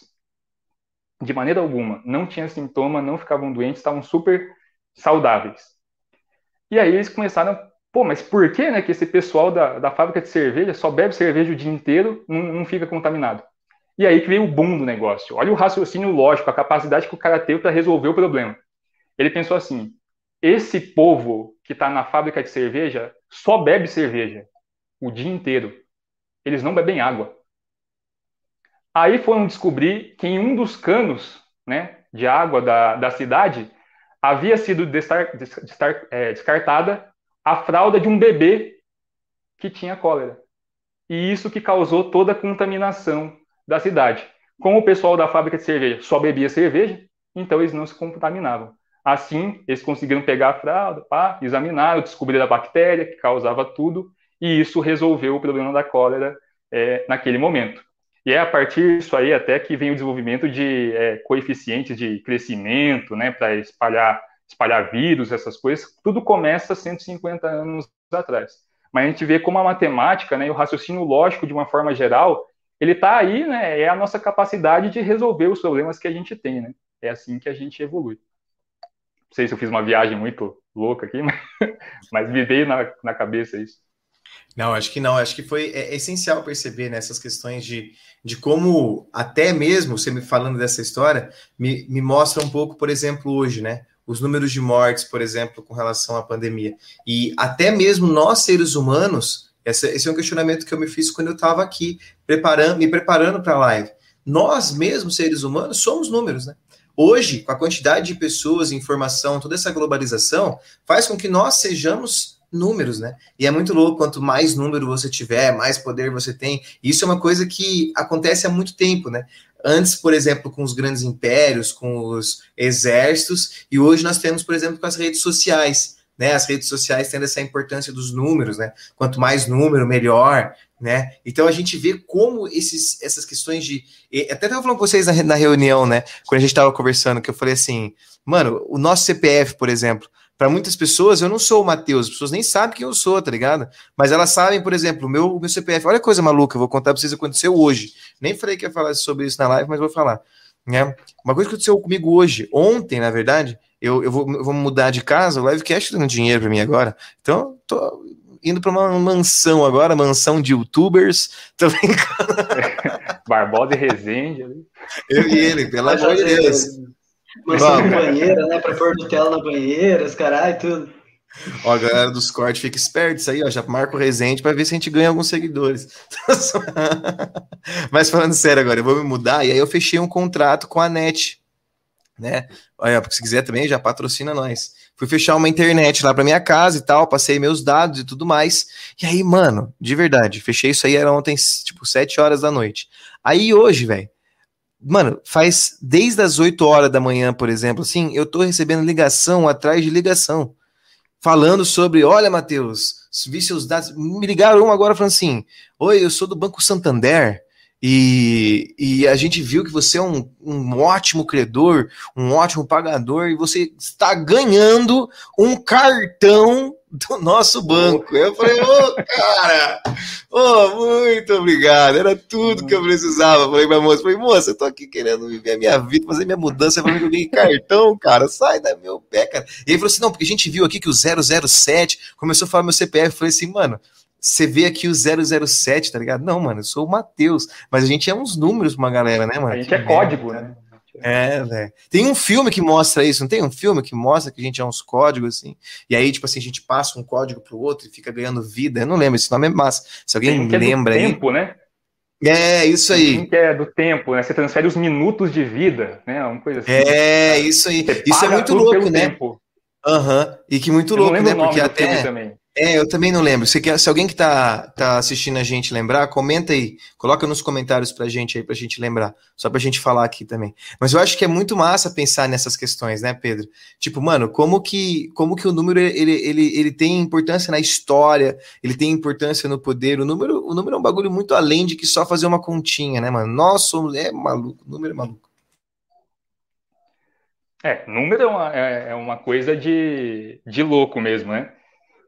De maneira alguma. Não tinha sintoma, não ficavam doentes, estavam super saudáveis. E aí eles começaram, pô, mas por que, né, que esse pessoal da, da fábrica de cerveja só bebe cerveja o dia inteiro, não, não fica contaminado? E aí que veio o boom do negócio. Olha o raciocínio lógico, a capacidade que o cara teve para resolver o problema. Ele pensou assim: esse povo que está na fábrica de cerveja só bebe cerveja o dia inteiro. Eles não bebem água. Aí foram descobrir que em um dos canos né, de água da, da cidade havia sido destar, destar, é, descartada a fralda de um bebê que tinha cólera. E isso que causou toda a contaminação da cidade. Como o pessoal da fábrica de cerveja só bebia cerveja, então eles não se contaminavam. Assim, eles conseguiram pegar a fralda, pá, examinaram, descobriram a bactéria que causava tudo, e isso resolveu o problema da cólera é, naquele momento. E é a partir disso aí até que vem o desenvolvimento de é, coeficientes de crescimento, né, para espalhar, espalhar vírus, essas coisas. Tudo começa 150 anos atrás. Mas a gente vê como a matemática, né, e o raciocínio lógico de uma forma geral, ele está aí, né, é a nossa capacidade de resolver os problemas que a gente tem, né. É assim que a gente evolui sei se eu fiz uma viagem muito louca aqui, mas, mas me veio na, na cabeça isso. Não, acho que não. Acho que foi é, é essencial perceber nessas né, questões de, de como, até mesmo você me falando dessa história, me, me mostra um pouco, por exemplo, hoje, né? Os números de mortes, por exemplo, com relação à pandemia. E até mesmo nós, seres humanos, esse é um questionamento que eu me fiz quando eu estava aqui, preparando, me preparando para a live. Nós mesmos, seres humanos, somos números, né? Hoje, com a quantidade de pessoas, informação, toda essa globalização, faz com que nós sejamos números, né? E é muito louco, quanto mais número você tiver, mais poder você tem. Isso é uma coisa que acontece há muito tempo, né? Antes, por exemplo, com os grandes impérios, com os exércitos, e hoje nós temos, por exemplo, com as redes sociais, né? As redes sociais tendo essa importância dos números, né? Quanto mais número, melhor, né? Então a gente vê como esses, essas questões de. Até estava falando com vocês na, na reunião, né? Quando a gente estava conversando, que eu falei assim, mano, o nosso CPF, por exemplo, para muitas pessoas, eu não sou o Matheus, as pessoas nem sabem quem eu sou, tá ligado? Mas elas sabem, por exemplo, o meu, meu CPF. Olha que coisa maluca, eu vou contar para vocês o que aconteceu hoje. Nem falei que ia falar sobre isso na live, mas vou falar. Né? Uma coisa que aconteceu comigo hoje, ontem, na verdade, eu, eu, vou, eu vou mudar de casa, o Livecast tá dando dinheiro para mim agora. Então, tô indo para uma mansão agora, mansão de youtubers. Tô brincando. Barbosa e Resende. Eu e ele, pelo amor de Deus. Mansão de banheira, né? Pra pôr Nutella na banheira, os caralho, tudo. Ó, a galera dos cortes fica esperto isso aí, ó. Já marca o Resende para ver se a gente ganha alguns seguidores. Mas falando sério agora, eu vou me mudar e aí eu fechei um contrato com a NET, né? Olha, se quiser também, já patrocina nós. Fui fechar uma internet lá para minha casa e tal, passei meus dados e tudo mais. E aí, mano, de verdade, fechei isso aí, era ontem, tipo, 7 horas da noite. Aí hoje, velho, Mano, faz desde as 8 horas da manhã, por exemplo, assim, eu tô recebendo ligação atrás de ligação. Falando sobre, olha, Matheus, vi seus dados. Me ligaram um agora falando assim: Oi, eu sou do Banco Santander. E, e, a gente viu que você é um, um, ótimo credor, um ótimo pagador, e você está ganhando um cartão do nosso banco. Eu falei, ô, oh, cara, oh, muito obrigado, era tudo que eu precisava. Falei pra moça, falei, moça, eu tô aqui querendo viver a minha vida, fazer minha mudança, falando que eu ganhei cartão, cara, sai da meu pé, cara. E ele falou assim, não, porque a gente viu aqui que o 007 começou a falar meu CPF, eu falei assim, mano, você vê aqui o 007, tá ligado? Não, mano, eu sou o Matheus, mas a gente é uns números pra uma galera, né, mano? A gente é código, né? É, velho. Tem um filme que mostra isso, não tem um filme que mostra que a gente é uns códigos, assim. E aí, tipo assim, a gente passa um código pro outro e fica ganhando vida. Eu não lembro, esse nome é massa. Se alguém tem, lembra é do tempo, né? É, isso aí. que é do tempo, né? Você transfere os minutos de vida, né? Uma coisa assim. É, isso aí. Isso é muito louco, né? Aham. Uhum. E que muito Eu louco, né? Porque até. Também. É, eu também não lembro. Se, se alguém que tá, tá assistindo a gente lembrar, comenta aí. Coloca nos comentários pra gente aí, pra gente lembrar. Só pra gente falar aqui também. Mas eu acho que é muito massa pensar nessas questões, né, Pedro? Tipo, mano, como que, como que o número ele, ele, ele tem importância na história, ele tem importância no poder. O número, o número é um bagulho muito além de que só fazer uma continha, né, mano? Nós somos. É maluco, o número é maluco. É, número é uma, é, é uma coisa de, de louco mesmo, né?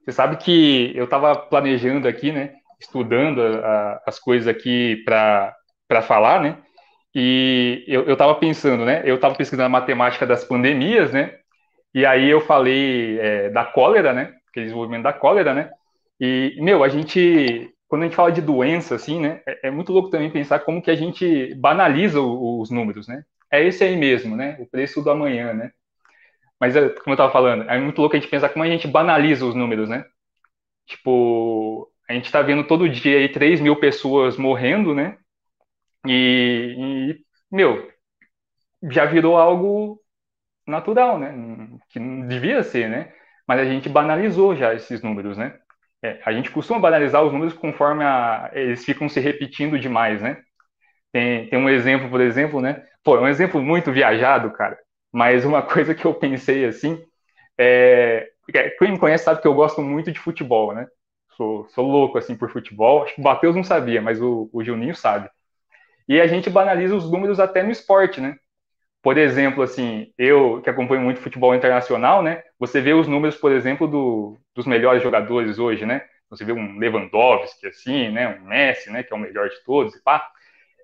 Você sabe que eu estava planejando aqui, né? Estudando a, as coisas aqui para falar, né? E eu estava pensando, né? Eu estava pesquisando a matemática das pandemias, né? E aí eu falei é, da cólera, né? Aquele desenvolvimento da cólera, né? E, meu, a gente, quando a gente fala de doença, assim, né? É, é muito louco também pensar como que a gente banaliza os números, né? É esse aí mesmo, né? O preço do amanhã, né? Mas, é, como eu estava falando, é muito louco a gente pensar como a gente banaliza os números, né? Tipo, a gente está vendo todo dia aí 3 mil pessoas morrendo, né? E, e, meu, já virou algo natural, né? Que não devia ser, né? Mas a gente banalizou já esses números, né? É, a gente costuma banalizar os números conforme a, eles ficam se repetindo demais, né? Tem, tem um exemplo, por exemplo, né? Pô, é um exemplo muito viajado, cara. Mas uma coisa que eu pensei assim, é, quem me conhece sabe que eu gosto muito de futebol, né? Sou, sou louco assim por futebol. Acho que o Matheus não sabia, mas o, o Juninho sabe. E a gente banaliza os números até no esporte, né? Por exemplo, assim, eu que acompanho muito futebol internacional, né? Você vê os números, por exemplo, do, dos melhores jogadores hoje, né? Você vê um Lewandowski, assim, né? Um Messi, né? Que é o melhor de todos, e pá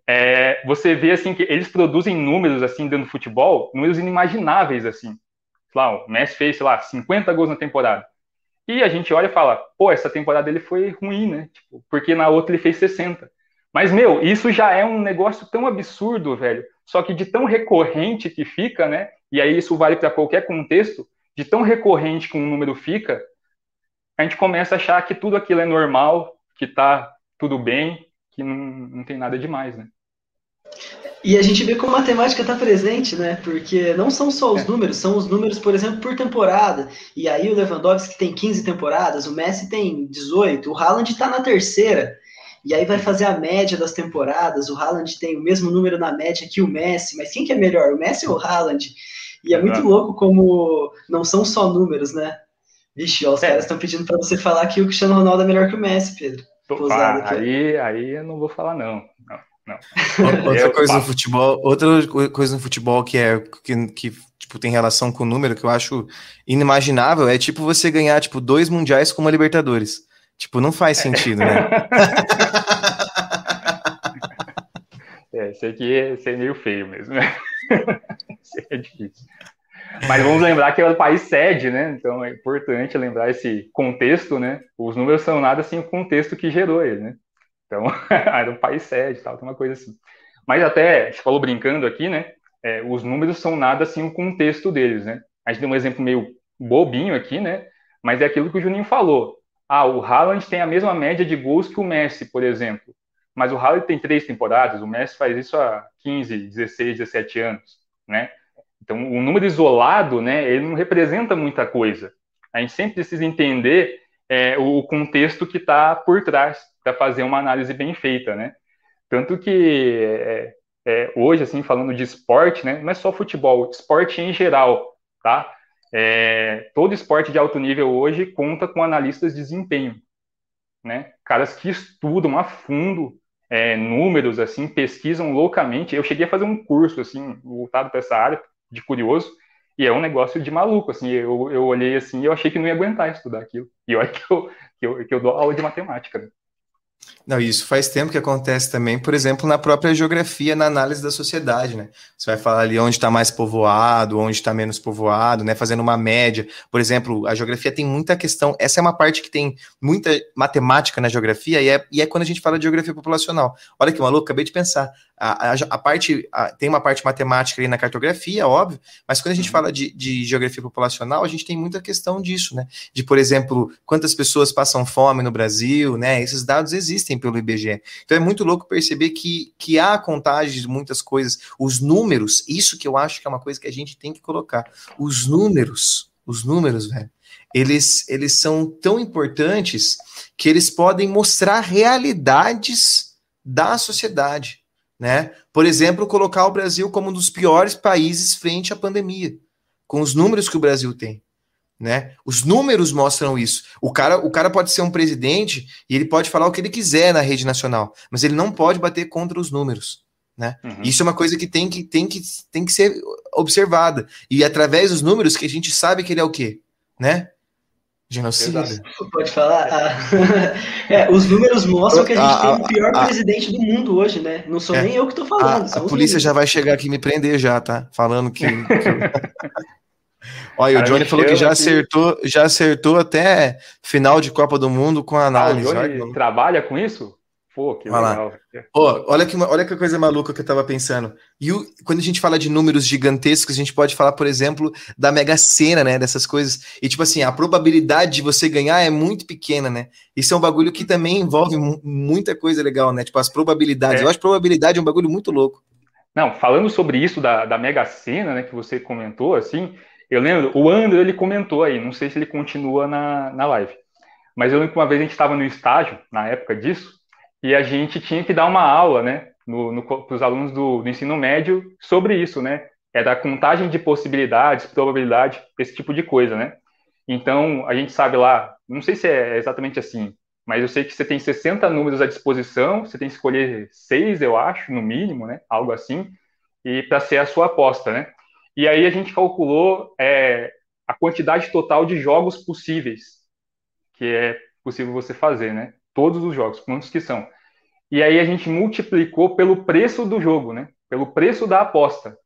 é, você vê assim que eles produzem números assim dentro do futebol, números inimagináveis assim. Lá, o Messi fez, sei lá, 50 gols na temporada. E a gente olha e fala, pô, essa temporada dele foi ruim, né? Tipo, porque na outra ele fez 60. Mas, meu, isso já é um negócio tão absurdo, velho. Só que de tão recorrente que fica, né? E aí isso vale para qualquer contexto, de tão recorrente que um número fica, a gente começa a achar que tudo aquilo é normal, que tá tudo bem, que não, não tem nada demais, né? E a gente vê como a matemática está presente, né? Porque não são só os é. números, são os números, por exemplo, por temporada. E aí o Lewandowski tem 15 temporadas, o Messi tem 18, o Haaland está na terceira. E aí vai fazer a média das temporadas. O Haaland tem o mesmo número na média que o Messi, mas quem que é melhor, o Messi ou o Haaland? E é muito louco como não são só números, né? Vixe, ó, os é. caras estão pedindo para você falar que o Cristiano Ronaldo é melhor que o Messi, Pedro. Ah, aí, aí eu não vou falar, não. não, não. Outra coisa no futebol, outra coisa no futebol que é que, que tipo, tem relação com o número que eu acho inimaginável é tipo você ganhar tipo dois mundiais com uma Libertadores. Tipo, não faz sentido, né? é, esse aqui é meio feio mesmo. Né? é difícil. Mas vamos lembrar que é o país sede, né? Então é importante lembrar esse contexto, né? Os números são nada assim o contexto que gerou ele, né? Então, era um país sede tal, tem uma coisa assim. Mas até, a gente falou brincando aqui, né? É, os números são nada assim o contexto deles, né? A gente deu um exemplo meio bobinho aqui, né? Mas é aquilo que o Juninho falou. Ah, o Haaland tem a mesma média de gols que o Messi, por exemplo. Mas o Haaland tem três temporadas, o Messi faz isso há 15, 16, 17 anos, né? Então, o número isolado, né, ele não representa muita coisa. A gente sempre precisa entender é, o contexto que está por trás para fazer uma análise bem feita, né? Tanto que é, é, hoje, assim, falando de esporte, né, não é só futebol, esporte em geral, tá? É, todo esporte de alto nível hoje conta com analistas de desempenho, né? Caras que estudam a fundo é, números, assim, pesquisam loucamente. Eu cheguei a fazer um curso, assim, voltado para essa área, de curioso, e é um negócio de maluco, assim, eu, eu olhei assim e eu achei que não ia aguentar estudar aquilo. E olha que eu, que eu, que eu dou aula de matemática, né? Não, isso faz tempo que acontece também, por exemplo, na própria geografia, na análise da sociedade, né? Você vai falar ali onde está mais povoado, onde está menos povoado, né? Fazendo uma média. Por exemplo, a geografia tem muita questão. Essa é uma parte que tem muita matemática na geografia, e é, e é quando a gente fala de geografia populacional. Olha que maluco, acabei de pensar. A, a, a parte a, tem uma parte matemática ali na cartografia, óbvio, mas quando a gente uhum. fala de, de, geografia populacional, a gente tem muita questão disso, né? De, por exemplo, quantas pessoas passam fome no Brasil, né? Esses dados existem pelo IBGE. Então é muito louco perceber que, que há contagem de muitas coisas. Os números, isso que eu acho que é uma coisa que a gente tem que colocar. Os números, os números, velho, eles, eles são tão importantes que eles podem mostrar realidades da sociedade né? Por exemplo, colocar o Brasil como um dos piores países frente à pandemia, com os números que o Brasil tem. Né? Os números mostram isso. O cara, o cara pode ser um presidente e ele pode falar o que ele quiser na rede nacional, mas ele não pode bater contra os números. Né? Uhum. Isso é uma coisa que tem, que tem que tem que ser observada. E através dos números que a gente sabe que ele é o quê? Né? Genocida. Pode falar? Ah, é, os números mostram que a gente a, tem o pior a, presidente do mundo hoje, né? Não sou é, nem eu que tô falando. A, polícia números. já vai chegar aqui me prender já, tá? Falando que. que... Olha, o Johnny falou que já aqui. acertou, já acertou até final de Copa do Mundo com a análise. Ah, o Johnny trabalha com isso? Pô, que Olha legal. Oh, olha, que, olha que coisa maluca que eu tava pensando. E o, quando a gente fala de números gigantescos, a gente pode falar, por exemplo, da Mega Sena, né? Dessas coisas. E, tipo assim, a probabilidade de você ganhar é muito pequena, né? Isso é um bagulho que também envolve muita coisa legal, né? Tipo, as probabilidades. É. Eu acho probabilidade um bagulho muito louco. Não, falando sobre isso da, da Mega Sena, né, que você comentou, assim, eu lembro, o André, ele comentou aí, não sei se ele continua na, na live, mas eu lembro que uma vez a gente estava no estágio, na época disso, e a gente tinha que dar uma aula, né, para os alunos do, do, ensino médio sobre isso, né? É da contagem de possibilidades, probabilidade, esse tipo de coisa, né? Então, a gente sabe lá, não sei se é exatamente assim, mas eu sei que você tem 60 números à disposição, você tem que escolher seis, eu acho, no mínimo, né? Algo assim, e para ser a sua aposta, né? E aí a gente calculou é, a quantidade total de jogos possíveis que é possível você fazer, né? Todos os jogos, quantos que são. E aí a gente multiplicou pelo preço do jogo, né? Pelo preço da aposta,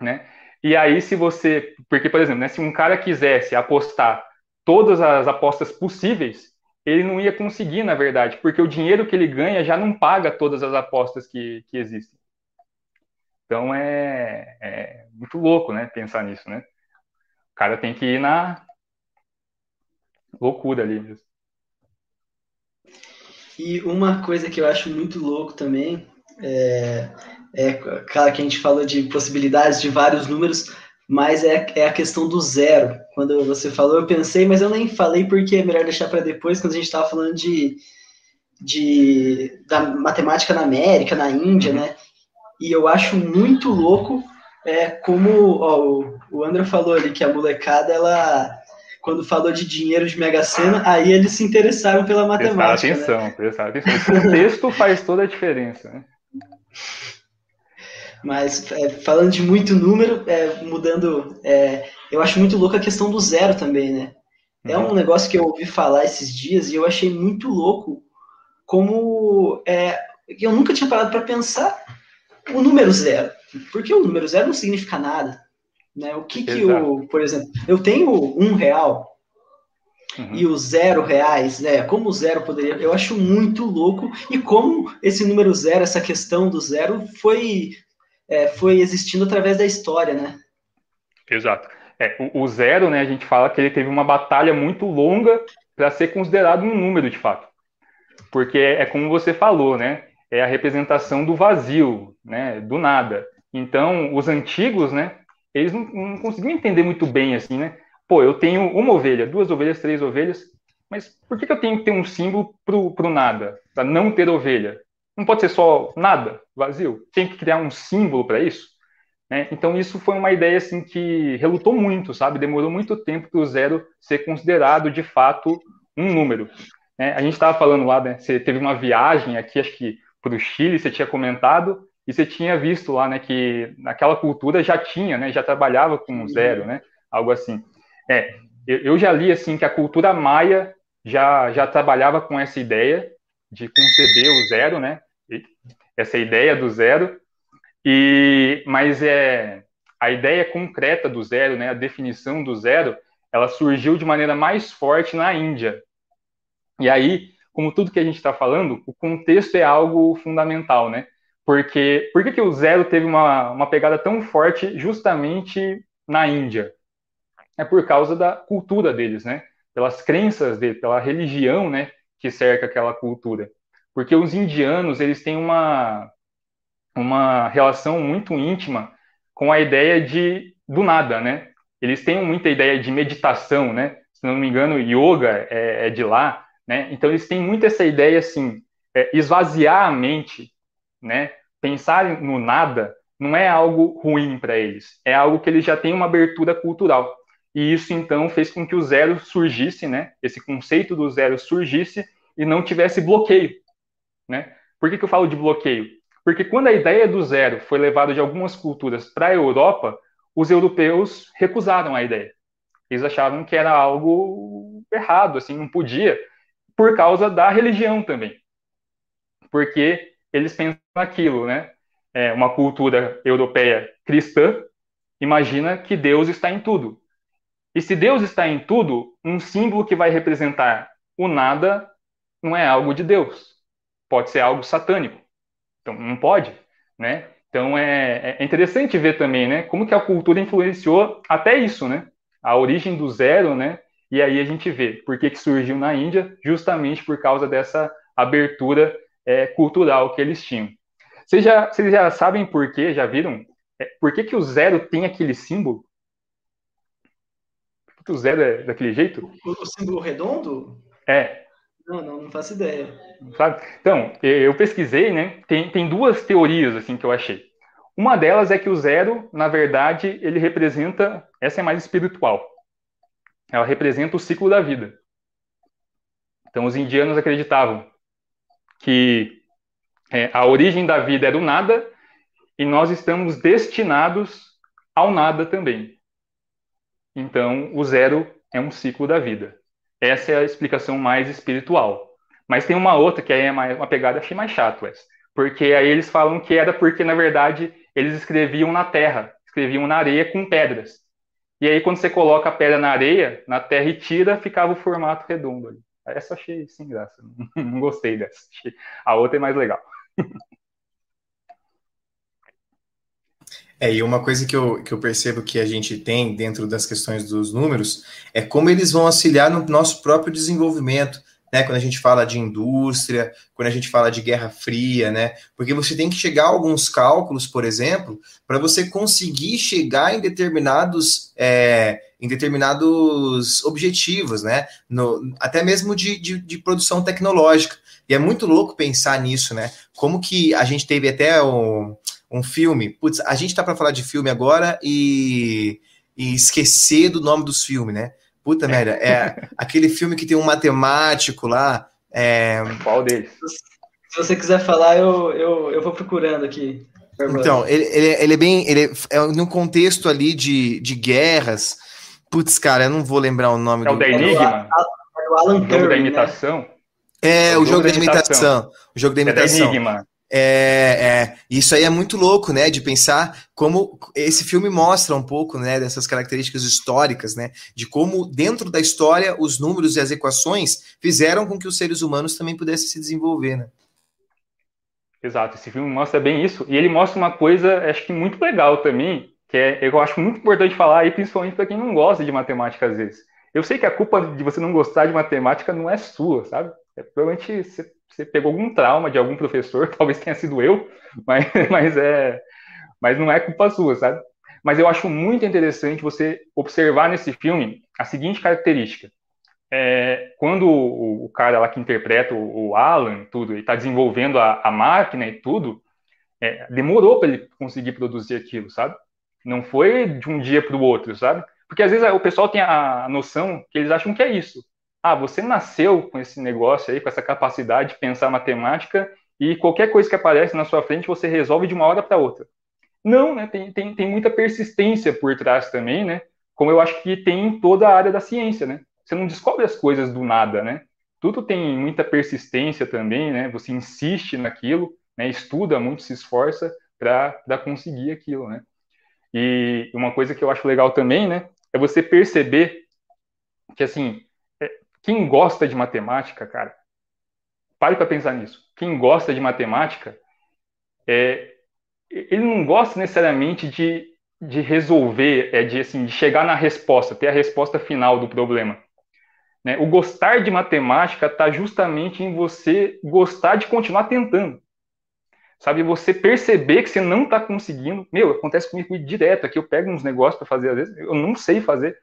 né? E aí se você, porque por exemplo, né, se um cara quisesse apostar todas as apostas possíveis, ele não ia conseguir, na verdade, porque o dinheiro que ele ganha já não paga todas as apostas que, que existem. Então é, é muito louco, né? Pensar nisso, né? O cara tem que ir na loucura ali mesmo. E uma coisa que eu acho muito louco também é, é claro que a gente falou de possibilidades de vários números, mas é, é a questão do zero. Quando você falou, eu pensei, mas eu nem falei porque é melhor deixar para depois, quando a gente estava falando de, de da matemática na América, na Índia, né? E eu acho muito louco é, como ó, o, o André falou ali que a molecada ela quando falou de dinheiro de Mega Sena, aí eles se interessaram pela matemática. Prestaram atenção, né? prestaram atenção. O contexto faz toda a diferença, né? Mas é, falando de muito número, é, mudando, é, eu acho muito louco a questão do zero também, né? É um uhum. negócio que eu ouvi falar esses dias e eu achei muito louco como é, eu nunca tinha parado para pensar o número zero, porque o número zero não significa nada, né? O que que o, por exemplo, eu tenho um real uhum. e o zero reais, né? Como o zero poderia, eu acho muito louco e como esse número zero, essa questão do zero foi é, foi existindo através da história, né? Exato. É, o, o, zero, né, a gente fala que ele teve uma batalha muito longa para ser considerado um número de fato. Porque é, é, como você falou, né? É a representação do vazio, né? Do nada. Então, os antigos, né? Eles não, não conseguiam entender muito bem assim, né? Pô, eu tenho uma ovelha, duas ovelhas, três ovelhas, mas por que, que eu tenho que ter um símbolo pro, pro nada, para não ter ovelha? Não pode ser só nada, vazio. Tem que criar um símbolo para isso. Né? Então isso foi uma ideia assim que relutou muito, sabe? Demorou muito tempo para o zero ser considerado de fato um número. Né? A gente estava falando lá, né? Você teve uma viagem aqui, acho que para o Chile, você tinha comentado e você tinha visto lá, né? Que naquela cultura já tinha, né? Já trabalhava com o zero, né? Algo assim. É, eu já li assim que a cultura maia já já trabalhava com essa ideia de conceber o zero, né? Essa ideia do zero e, mas é a ideia concreta do zero, né, a definição do zero, ela surgiu de maneira mais forte na Índia. E aí, como tudo que a gente está falando, o contexto é algo fundamental, né? Porque por que, que o zero teve uma, uma pegada tão forte justamente na Índia? É por causa da cultura deles, né? Pelas crenças deles, pela religião, né, que cerca aquela cultura. Porque os indianos, eles têm uma uma relação muito íntima com a ideia de do nada, né? Eles têm muita ideia de meditação, né? Se não me engano, yoga é, é de lá, né? Então eles têm muito essa ideia assim, é, esvaziar a mente, né? Pensar no nada não é algo ruim para eles, é algo que eles já têm uma abertura cultural. E isso então fez com que o zero surgisse, né? Esse conceito do zero surgisse e não tivesse bloqueio, né? Por que, que eu falo de bloqueio? Porque quando a ideia do zero foi levada de algumas culturas para a Europa, os europeus recusaram a ideia. Eles achavam que era algo errado, assim, não podia, por causa da religião também. Porque eles pensam naquilo, né? É uma cultura europeia cristã imagina que Deus está em tudo. E se Deus está em tudo, um símbolo que vai representar o nada não é algo de Deus. Pode ser algo satânico. Então, não pode, né? Então, é, é interessante ver também, né? Como que a cultura influenciou até isso, né? A origem do zero, né? E aí a gente vê por que, que surgiu na Índia, justamente por causa dessa abertura é, cultural que eles tinham. Vocês já, vocês já sabem por quê? Já viram? É, por que, que o zero tem aquele símbolo? Por que o zero é daquele jeito? O, o símbolo redondo? É. Não, não, não faço ideia. Sabe? Então, eu pesquisei, né? Tem, tem duas teorias assim que eu achei. Uma delas é que o zero, na verdade, ele representa, essa é mais espiritual. Ela representa o ciclo da vida. Então, os indianos acreditavam que é, a origem da vida era o nada e nós estamos destinados ao nada também. Então, o zero é um ciclo da vida. Essa é a explicação mais espiritual. Mas tem uma outra que aí é mais, uma pegada, achei mais chato, Wes. Porque aí eles falam que era porque, na verdade, eles escreviam na terra, escreviam na areia com pedras. E aí, quando você coloca a pedra na areia, na terra e tira, ficava o formato redondo ali. Essa achei sem graça. Não gostei dessa. A outra é mais legal. É, e uma coisa que eu, que eu percebo que a gente tem dentro das questões dos números é como eles vão auxiliar no nosso próprio desenvolvimento, né? Quando a gente fala de indústria, quando a gente fala de guerra fria, né? Porque você tem que chegar a alguns cálculos, por exemplo, para você conseguir chegar em determinados, é, em determinados objetivos, né? No, até mesmo de, de, de produção tecnológica. E é muito louco pensar nisso, né? Como que a gente teve até o um filme. Putz, a gente tá para falar de filme agora e, e esquecer do nome dos filmes, né? Puta merda, é aquele filme que tem um matemático lá. É... Qual deles? Se você quiser falar, eu, eu, eu vou procurando aqui. Então, ele, ele, ele é bem. Ele é, num contexto ali de, de guerras. Putz, cara, eu não vou lembrar o nome é do. É o da Enigma? É o Alan o jogo da né? imitação? Né? É, é, o, o jogo, jogo, da, imitação. imitação. O jogo da imitação. É da Enigma. É, é, isso aí é muito louco, né? De pensar como esse filme mostra um pouco, né, dessas características históricas, né? De como dentro da história os números e as equações fizeram com que os seres humanos também pudessem se desenvolver, né? Exato, esse filme mostra bem isso e ele mostra uma coisa, acho que muito legal também, que é, eu acho muito importante falar aí, principalmente para quem não gosta de matemática às vezes. Eu sei que a culpa de você não gostar de matemática não é sua, sabe? É, provavelmente você você pegou algum trauma de algum professor, talvez tenha sido eu, mas, mas, é, mas não é culpa sua, sabe? Mas eu acho muito interessante você observar nesse filme a seguinte característica. É, quando o, o, cara lá que interpreta o, o Alan, tudo, ele está desenvolvendo a, a, máquina e tudo, é, demorou para ele conseguir produzir aquilo, sabe? Não foi de um dia para o outro, sabe? Porque às vezes o pessoal tem a noção que eles acham que é isso ah, você nasceu com esse negócio aí, com essa capacidade de pensar matemática e qualquer coisa que aparece na sua frente você resolve de uma hora para outra. Não, né? Tem, tem, tem muita persistência por trás também, né? Como eu acho que tem em toda a área da ciência, né? Você não descobre as coisas do nada, né? Tudo tem muita persistência também, né? Você insiste naquilo, né? Estuda muito, se esforça para conseguir aquilo, né? E uma coisa que eu acho legal também, né? É você perceber que, assim, quem gosta de matemática, cara, pare para pensar nisso. Quem gosta de matemática, é, ele não gosta necessariamente de, de resolver, é de, assim, de chegar na resposta, ter a resposta final do problema. Né? O gostar de matemática está justamente em você gostar de continuar tentando. Sabe, você perceber que você não está conseguindo. Meu, acontece comigo direto aqui. Eu pego uns negócios para fazer, às vezes, eu não sei fazer.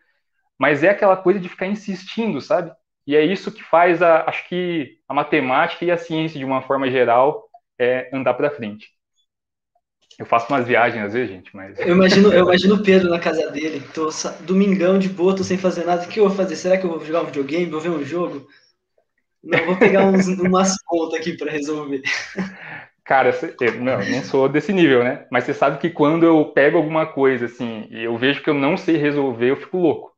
Mas é aquela coisa de ficar insistindo, sabe? E é isso que faz, a, acho que, a matemática e a ciência, de uma forma geral, é andar para frente. Eu faço umas viagens às vezes, gente, mas. Eu imagino, eu imagino o Pedro na casa dele, tô domingão de boa, tô sem fazer nada. O que eu vou fazer? Será que eu vou jogar um videogame? Vou ver um jogo? Não, vou pegar uns, umas contas aqui para resolver. Cara, eu não, não sou desse nível, né? Mas você sabe que quando eu pego alguma coisa assim e eu vejo que eu não sei resolver, eu fico louco.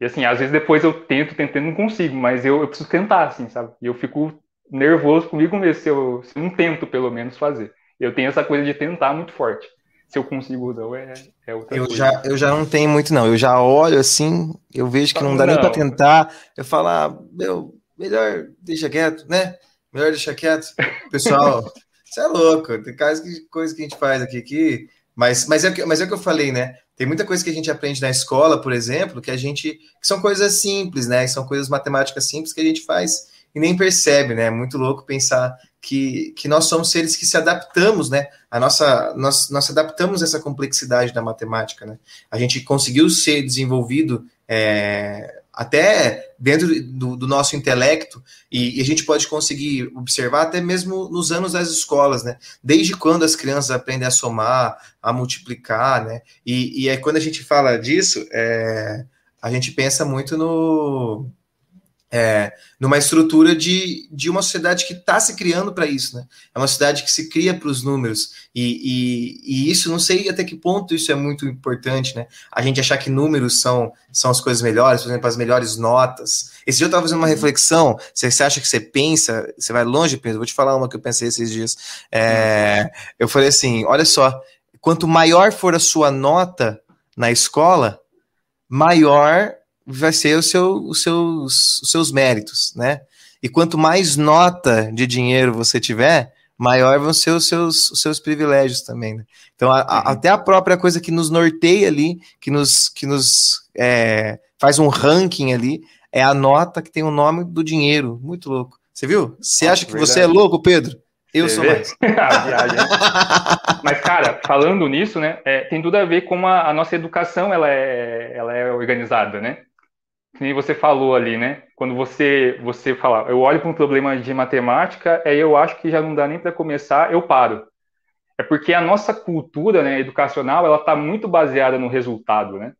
E assim, às vezes depois eu tento, tentando, não consigo, mas eu, eu preciso tentar, assim, sabe? E eu fico nervoso comigo mesmo se eu, se eu não tento, pelo menos, fazer. Eu tenho essa coisa de tentar muito forte. Se eu consigo ou não, é, é outra eu coisa. Já, eu já não tenho muito, não. Eu já olho assim, eu vejo que não dá não. nem para tentar. Eu falo, ah, meu, melhor deixa quieto, né? Melhor deixar quieto. Pessoal, você é louco. Tem coisa que a gente faz aqui que. Mas, mas, é, mas é o que eu falei, né? Tem muita coisa que a gente aprende na escola, por exemplo, que a gente. que são coisas simples, né? São coisas matemáticas simples que a gente faz e nem percebe, né? É muito louco pensar que, que nós somos seres que se adaptamos, né? A nossa, nós, nós adaptamos essa complexidade da matemática, né? A gente conseguiu ser desenvolvido é, até dentro do, do nosso intelecto, e, e, a gente pode conseguir observar até mesmo nos anos das escolas, né? Desde quando as crianças aprendem a somar, a multiplicar, né? E, e aí, quando a gente fala disso, é, a gente pensa muito no, é, numa estrutura de, de uma sociedade que está se criando para isso, né? É uma sociedade que se cria para os números. E, e, e, isso, não sei até que ponto isso é muito importante, né? A gente achar que números são, são as coisas melhores, por exemplo, as melhores notas. Esse dia eu estava fazendo uma reflexão, você, você acha que você pensa, você vai longe, Pedro? Vou te falar uma que eu pensei esses dias. É, eu falei assim: olha só, quanto maior for a sua nota na escola, maior vai ser o seu, os, seus, os seus méritos, né? E quanto mais nota de dinheiro você tiver, maior vão ser os seus, os seus privilégios também. Né? Então, a, a, uhum. até a própria coisa que nos norteia ali, que nos, que nos é, faz um ranking ali, é a nota que tem o nome do dinheiro. Muito louco. Você viu? Você acha que verdade. você é louco, Pedro? Eu você sou vê? mais. Mas, cara, falando nisso, né, é, tem tudo a ver com a, a nossa educação, ela é, ela é organizada, né? Que você falou ali, né? Quando você você fala, eu olho para um problema de matemática, aí eu acho que já não dá nem para começar, eu paro. É porque a nossa cultura, né, educacional, ela está muito baseada no resultado, né?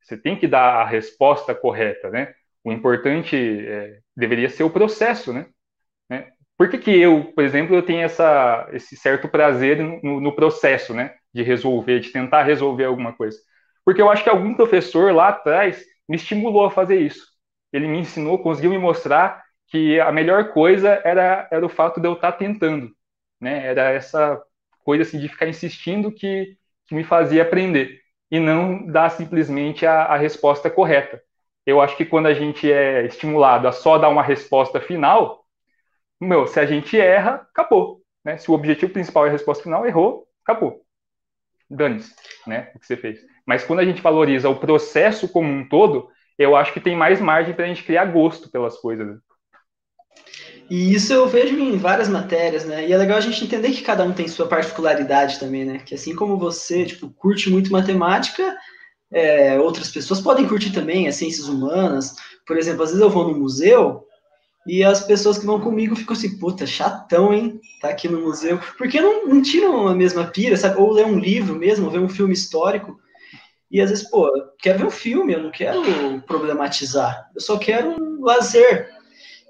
Você tem que dar a resposta correta, né? O importante é, deveria ser o processo, né? né? Por que, que eu, por exemplo, eu tenho essa, esse certo prazer no, no processo, né? De resolver, de tentar resolver alguma coisa. Porque eu acho que algum professor lá atrás me estimulou a fazer isso. Ele me ensinou, conseguiu me mostrar que a melhor coisa era, era o fato de eu estar tentando, né? Era essa coisa assim, de ficar insistindo que, que me fazia aprender e não dar simplesmente a, a resposta correta. Eu acho que quando a gente é estimulado a só dar uma resposta final, meu, se a gente erra, acabou. Né? Se o objetivo principal é a resposta final, errou, acabou. Dane-se, né? O que você fez. Mas quando a gente valoriza o processo como um todo, eu acho que tem mais margem para a gente criar gosto pelas coisas. E isso eu vejo em várias matérias, né? E é legal a gente entender que cada um tem sua particularidade também, né? Que assim como você, tipo, curte muito matemática, é, outras pessoas podem curtir também as ciências humanas. Por exemplo, às vezes eu vou no museu e as pessoas que vão comigo ficam assim, puta, chatão, hein? Tá aqui no museu. Porque não, não tiram a mesma pira, sabe? Ou ler um livro mesmo, ou ver um filme histórico. E às vezes, pô, eu quero ver um filme, eu não quero problematizar. Eu só quero um lazer.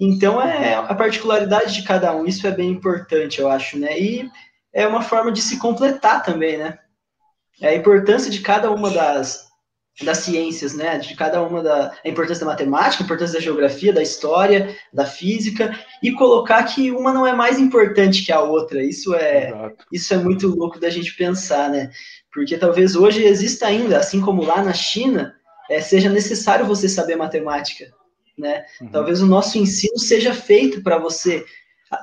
Então é a particularidade de cada um, isso é bem importante, eu acho, né? E é uma forma de se completar também, né? É a importância de cada uma das, das ciências, né? De cada uma da a importância da matemática, a importância da geografia, da história, da física e colocar que uma não é mais importante que a outra. Isso é Exato. isso é muito louco da gente pensar, né? Porque talvez hoje exista ainda, assim como lá na China, é, seja necessário você saber matemática né? Uhum. Talvez o nosso ensino seja feito para você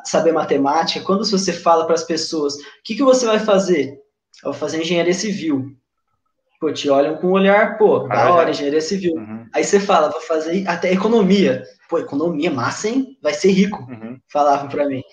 saber matemática. Quando você fala para as pessoas, o que, que você vai fazer? Eu vou fazer engenharia civil. Pô, te olham com um olhar, pô, da hora, engenharia civil. Uhum. Aí você fala, vou fazer até economia. Pô, economia, massa, hein? Vai ser rico. Uhum. Falavam para mim.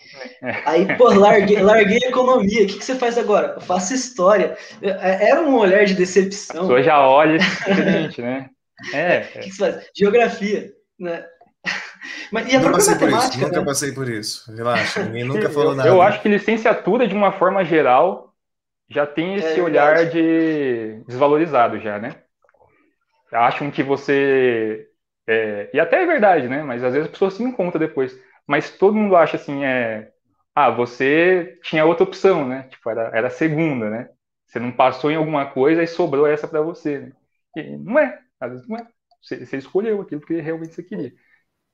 É. Aí, pô, larguei, larguei economia. O que, que você faz agora? Eu faço história. É, era um olhar de decepção. A pessoa já olha diferente, né? É. O que, que você faz? Geografia. Né? Mas, e a não passei por isso, nunca né? passei por isso. Relaxa, ninguém nunca falou nada. Eu acho que licenciatura, de uma forma geral, já tem esse é, olhar de desvalorizado já, né? Acham que você. É... e até é verdade, né? Mas às vezes a pessoa se encontra depois. Mas todo mundo acha assim, é. Ah, você tinha outra opção, né? Tipo, era, era a segunda, né? Você não passou em alguma coisa e sobrou essa para você. Né? E não é, às vezes não é. Você, você escolheu aquilo que realmente você queria.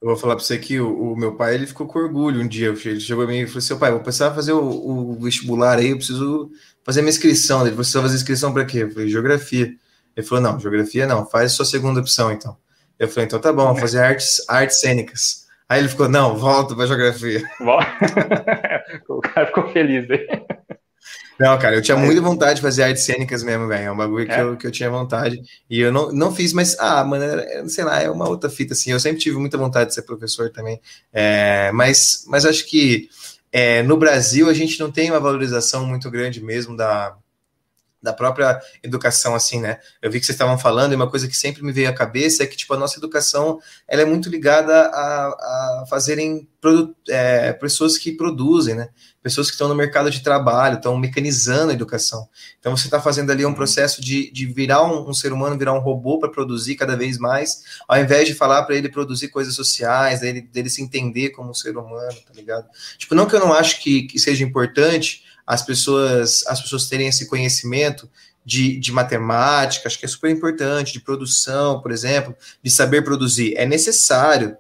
Eu vou falar para você que o, o, meu pai ele ficou com orgulho um dia. Ele chegou a mim e falou assim: pai, vou precisar fazer o, o, vestibular aí, eu preciso fazer minha inscrição. Ele precisa fazer inscrição para quê? Eu falei: geografia. Ele falou: não, geografia não, faz sua segunda opção então. Eu falei: então tá bom, vou fazer artes, artes cênicas. Aí ele ficou: não, volta para geografia. o cara ficou feliz aí. Não, cara, eu tinha muita vontade de fazer artes cênicas mesmo, velho. É um bagulho que, é? eu, que eu tinha vontade. E eu não, não fiz, mas, ah, mano, sei lá, é uma outra fita, assim. Eu sempre tive muita vontade de ser professor também. É, mas, mas acho que é, no Brasil a gente não tem uma valorização muito grande mesmo da, da própria educação, assim, né? Eu vi que vocês estavam falando, e uma coisa que sempre me veio à cabeça é que, tipo, a nossa educação, ela é muito ligada a, a fazerem é, pessoas que produzem, né? Pessoas que estão no mercado de trabalho, estão mecanizando a educação. Então, você está fazendo ali um uhum. processo de, de virar um, um ser humano, virar um robô para produzir cada vez mais, ao invés de falar para ele produzir coisas sociais, dele, dele se entender como um ser humano, tá ligado? Tipo, não que eu não acho que, que seja importante, as pessoas, as pessoas terem esse conhecimento de, de matemática, acho que é super importante, de produção, por exemplo, de saber produzir. É necessário,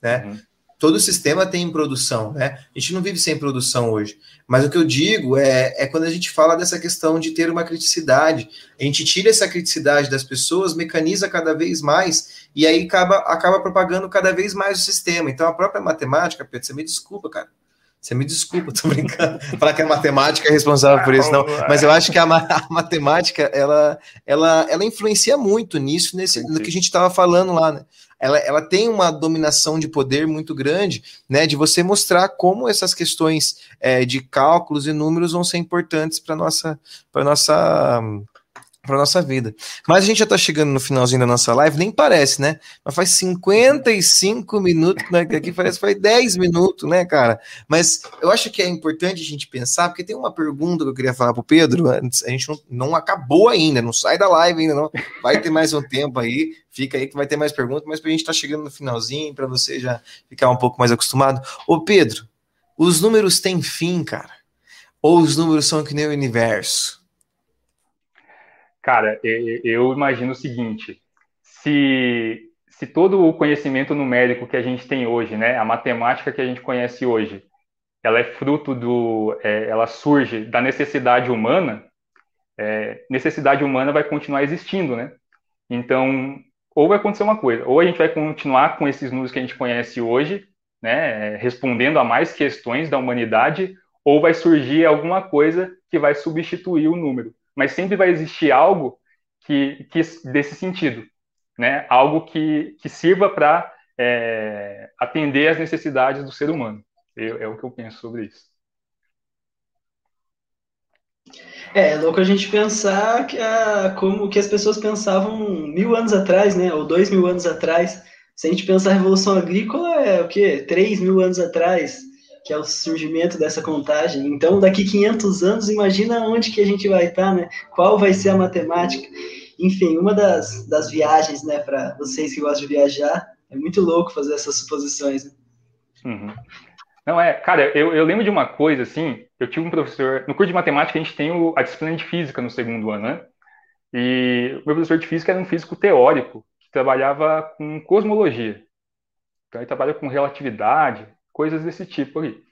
né? Uhum. Todo sistema tem produção, né? A gente não vive sem produção hoje. Mas o que eu digo é, é quando a gente fala dessa questão de ter uma criticidade. A gente tira essa criticidade das pessoas, mecaniza cada vez mais, e aí acaba, acaba propagando cada vez mais o sistema. Então a própria matemática, Pedro, você me desculpa, cara você me desculpa, tô brincando. Falar que a matemática é responsável por isso, não. Mas eu acho que a, a matemática, ela, ela, ela influencia muito nisso, nesse, no que a gente estava falando lá, né? Ela, ela tem uma dominação de poder muito grande, né? De você mostrar como essas questões é, de cálculos e números vão ser importantes para nossa, para nossa para nossa vida. Mas a gente já está chegando no finalzinho da nossa live, nem parece, né? Mas faz 55 minutos nós aqui, parece que faz 10 minutos, né, cara? Mas eu acho que é importante a gente pensar, porque tem uma pergunta que eu queria falar para o Pedro, a gente não, não, acabou ainda, não sai da live ainda, não. Vai ter mais um tempo aí, fica aí que vai ter mais perguntas, mas para a gente estar tá chegando no finalzinho, para você já ficar um pouco mais acostumado. Ô, Pedro, os números têm fim, cara? Ou os números são que nem o universo? Cara, eu imagino o seguinte: se, se todo o conhecimento numérico que a gente tem hoje, né, a matemática que a gente conhece hoje, ela é fruto do, é, ela surge da necessidade humana, é, necessidade humana vai continuar existindo, né? Então, ou vai acontecer uma coisa, ou a gente vai continuar com esses números que a gente conhece hoje, né, respondendo a mais questões da humanidade, ou vai surgir alguma coisa que vai substituir o número mas sempre vai existir algo que, que desse sentido, né? Algo que, que sirva para é, atender às necessidades do ser humano. Eu, é o que eu penso sobre isso. É, é louco a gente pensar que a, como que as pessoas pensavam mil anos atrás, né? Ou dois mil anos atrás. Se a gente pensar a Revolução Agrícola, é o quê? Três mil anos atrás que é o surgimento dessa contagem. Então, daqui 500 anos, imagina onde que a gente vai estar, né? Qual vai ser a matemática? Enfim, uma das, das viagens, né, para vocês que gostam de viajar, é muito louco fazer essas suposições. Né? Uhum. Não, é, cara, eu, eu lembro de uma coisa, assim, eu tive um professor, no curso de matemática a gente tem o, a disciplina de física no segundo ano, né? E o meu professor de física era um físico teórico, que trabalhava com cosmologia. Então ele trabalha com relatividade, coisas desse tipo ali.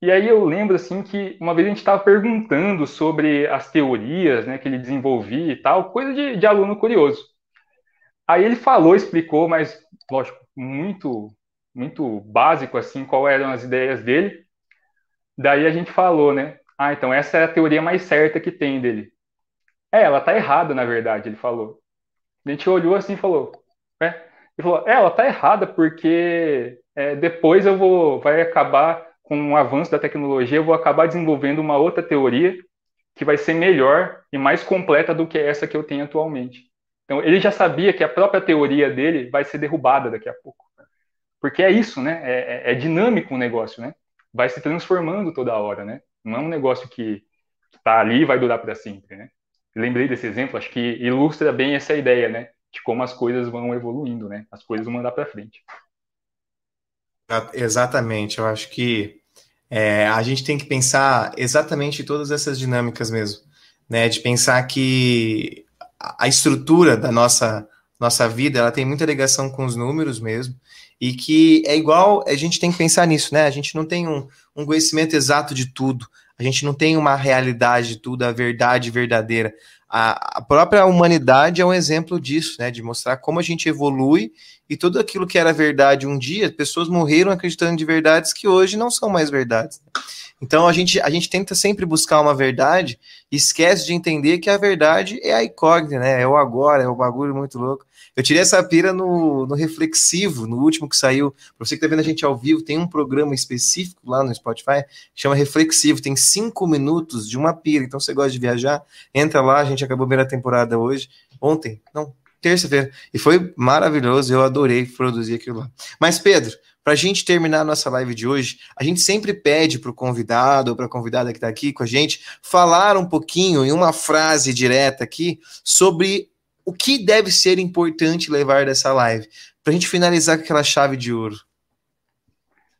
E aí eu lembro assim que uma vez a gente estava perguntando sobre as teorias né, que ele desenvolvia e tal, coisa de, de aluno curioso. Aí ele falou, explicou, mas lógico, muito muito básico assim, qual eram as ideias dele. Daí a gente falou, né? Ah, então essa é a teoria mais certa que tem dele. É, ela tá errada, na verdade, ele falou. A gente olhou assim e falou, é. Ele falou, é, ela tá errada porque é, depois eu vou, vai acabar com o avanço da tecnologia, eu vou acabar desenvolvendo uma outra teoria que vai ser melhor e mais completa do que essa que eu tenho atualmente. Então, ele já sabia que a própria teoria dele vai ser derrubada daqui a pouco. Porque é isso, né? É, é, é dinâmico o negócio, né? Vai se transformando toda hora, né? Não é um negócio que está ali e vai durar para sempre, né? Lembrei desse exemplo, acho que ilustra bem essa ideia, né? De como as coisas vão evoluindo, né? As coisas vão andar para frente. Exatamente, eu acho que é, a gente tem que pensar exatamente todas essas dinâmicas mesmo, né? De pensar que a estrutura da nossa nossa vida ela tem muita ligação com os números mesmo e que é igual a gente tem que pensar nisso, né? A gente não tem um, um conhecimento exato de tudo, a gente não tem uma realidade de tudo, a verdade verdadeira a, a própria humanidade é um exemplo disso, né? De mostrar como a gente evolui e tudo aquilo que era verdade um dia, pessoas morreram acreditando de verdades que hoje não são mais verdades. Então a gente, a gente tenta sempre buscar uma verdade e esquece de entender que a verdade é a incógnita, né? É o agora, é o bagulho muito louco. Eu tirei essa pira no, no Reflexivo, no último que saiu. Para você que está vendo a gente ao vivo, tem um programa específico lá no Spotify, chama Reflexivo. Tem cinco minutos de uma pira. Então, você gosta de viajar, entra lá. A gente acabou a primeira temporada hoje. Ontem, não, terça-feira. E foi maravilhoso. Eu adorei produzir aquilo lá. Mas, Pedro, para a gente terminar a nossa live de hoje, a gente sempre pede para o convidado ou para a convidada que está aqui com a gente falar um pouquinho, em uma frase direta aqui, sobre o que deve ser importante levar dessa live? Para a gente finalizar com aquela chave de ouro.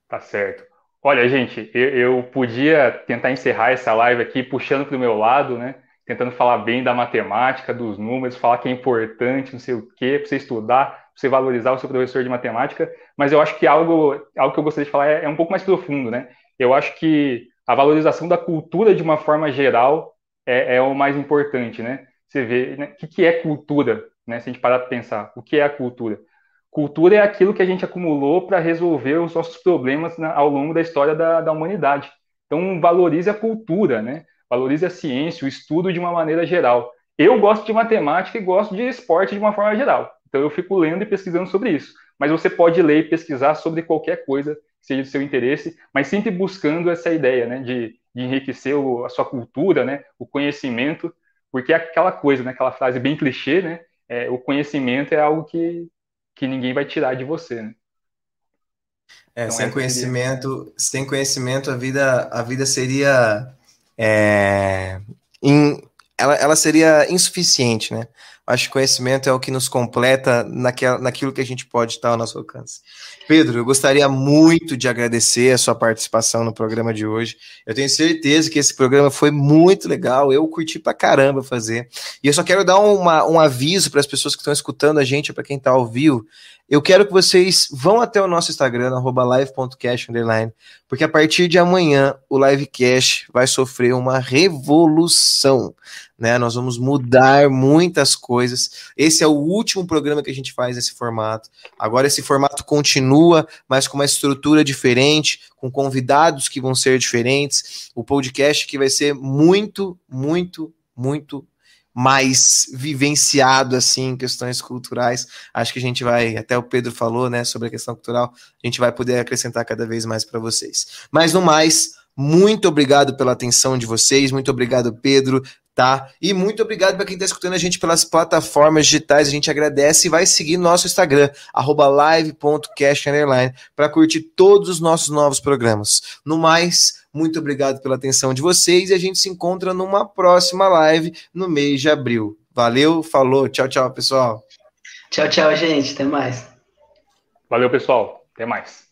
Tá certo. Olha, gente, eu, eu podia tentar encerrar essa live aqui puxando para o meu lado, né? Tentando falar bem da matemática, dos números, falar que é importante, não sei o quê, para você estudar, para você valorizar o seu professor de matemática. Mas eu acho que algo, algo que eu gostaria de falar é, é um pouco mais profundo, né? Eu acho que a valorização da cultura de uma forma geral é, é o mais importante, né? você vê né, o que, que é cultura, né? Se a gente parar para pensar, o que é a cultura? Cultura é aquilo que a gente acumulou para resolver os nossos problemas na, ao longo da história da, da humanidade. Então, valorize a cultura, né? Valorize a ciência, o estudo de uma maneira geral. Eu gosto de matemática e gosto de esporte de uma forma geral. Então, eu fico lendo e pesquisando sobre isso. Mas você pode ler e pesquisar sobre qualquer coisa que seja do seu interesse, mas sempre buscando essa ideia, né? De, de enriquecer o, a sua cultura, né? O conhecimento porque é aquela coisa, né, aquela frase bem clichê, né, é, o conhecimento é algo que, que ninguém vai tirar de você, né? É, então, sem conhecimento, seria... sem conhecimento a vida, a vida seria é, ela, ela seria insuficiente, né? Acho que conhecimento é o que nos completa naquela, naquilo que a gente pode estar ao nosso alcance. Pedro, eu gostaria muito de agradecer a sua participação no programa de hoje. Eu tenho certeza que esse programa foi muito legal. Eu curti pra caramba fazer. E eu só quero dar uma, um aviso para as pessoas que estão escutando a gente, para quem está ao vivo. Eu quero que vocês vão até o nosso Instagram, live.cash, porque a partir de amanhã o Livecast vai sofrer uma revolução. Né? Nós vamos mudar muitas coisas. Esse é o último programa que a gente faz nesse formato. Agora esse formato continua, mas com uma estrutura diferente, com convidados que vão ser diferentes. O podcast que vai ser muito, muito, muito mais vivenciado assim em questões culturais. Acho que a gente vai, até o Pedro falou, né, sobre a questão cultural, a gente vai poder acrescentar cada vez mais para vocês. Mas no mais, muito obrigado pela atenção de vocês, muito obrigado, Pedro, tá? E muito obrigado para quem está escutando a gente pelas plataformas digitais. A gente agradece e vai seguir nosso Instagram, live.cast para curtir todos os nossos novos programas. No mais, muito obrigado pela atenção de vocês e a gente se encontra numa próxima live no mês de abril. Valeu, falou, tchau, tchau, pessoal. Tchau, tchau, gente. Até mais. Valeu, pessoal. Até mais.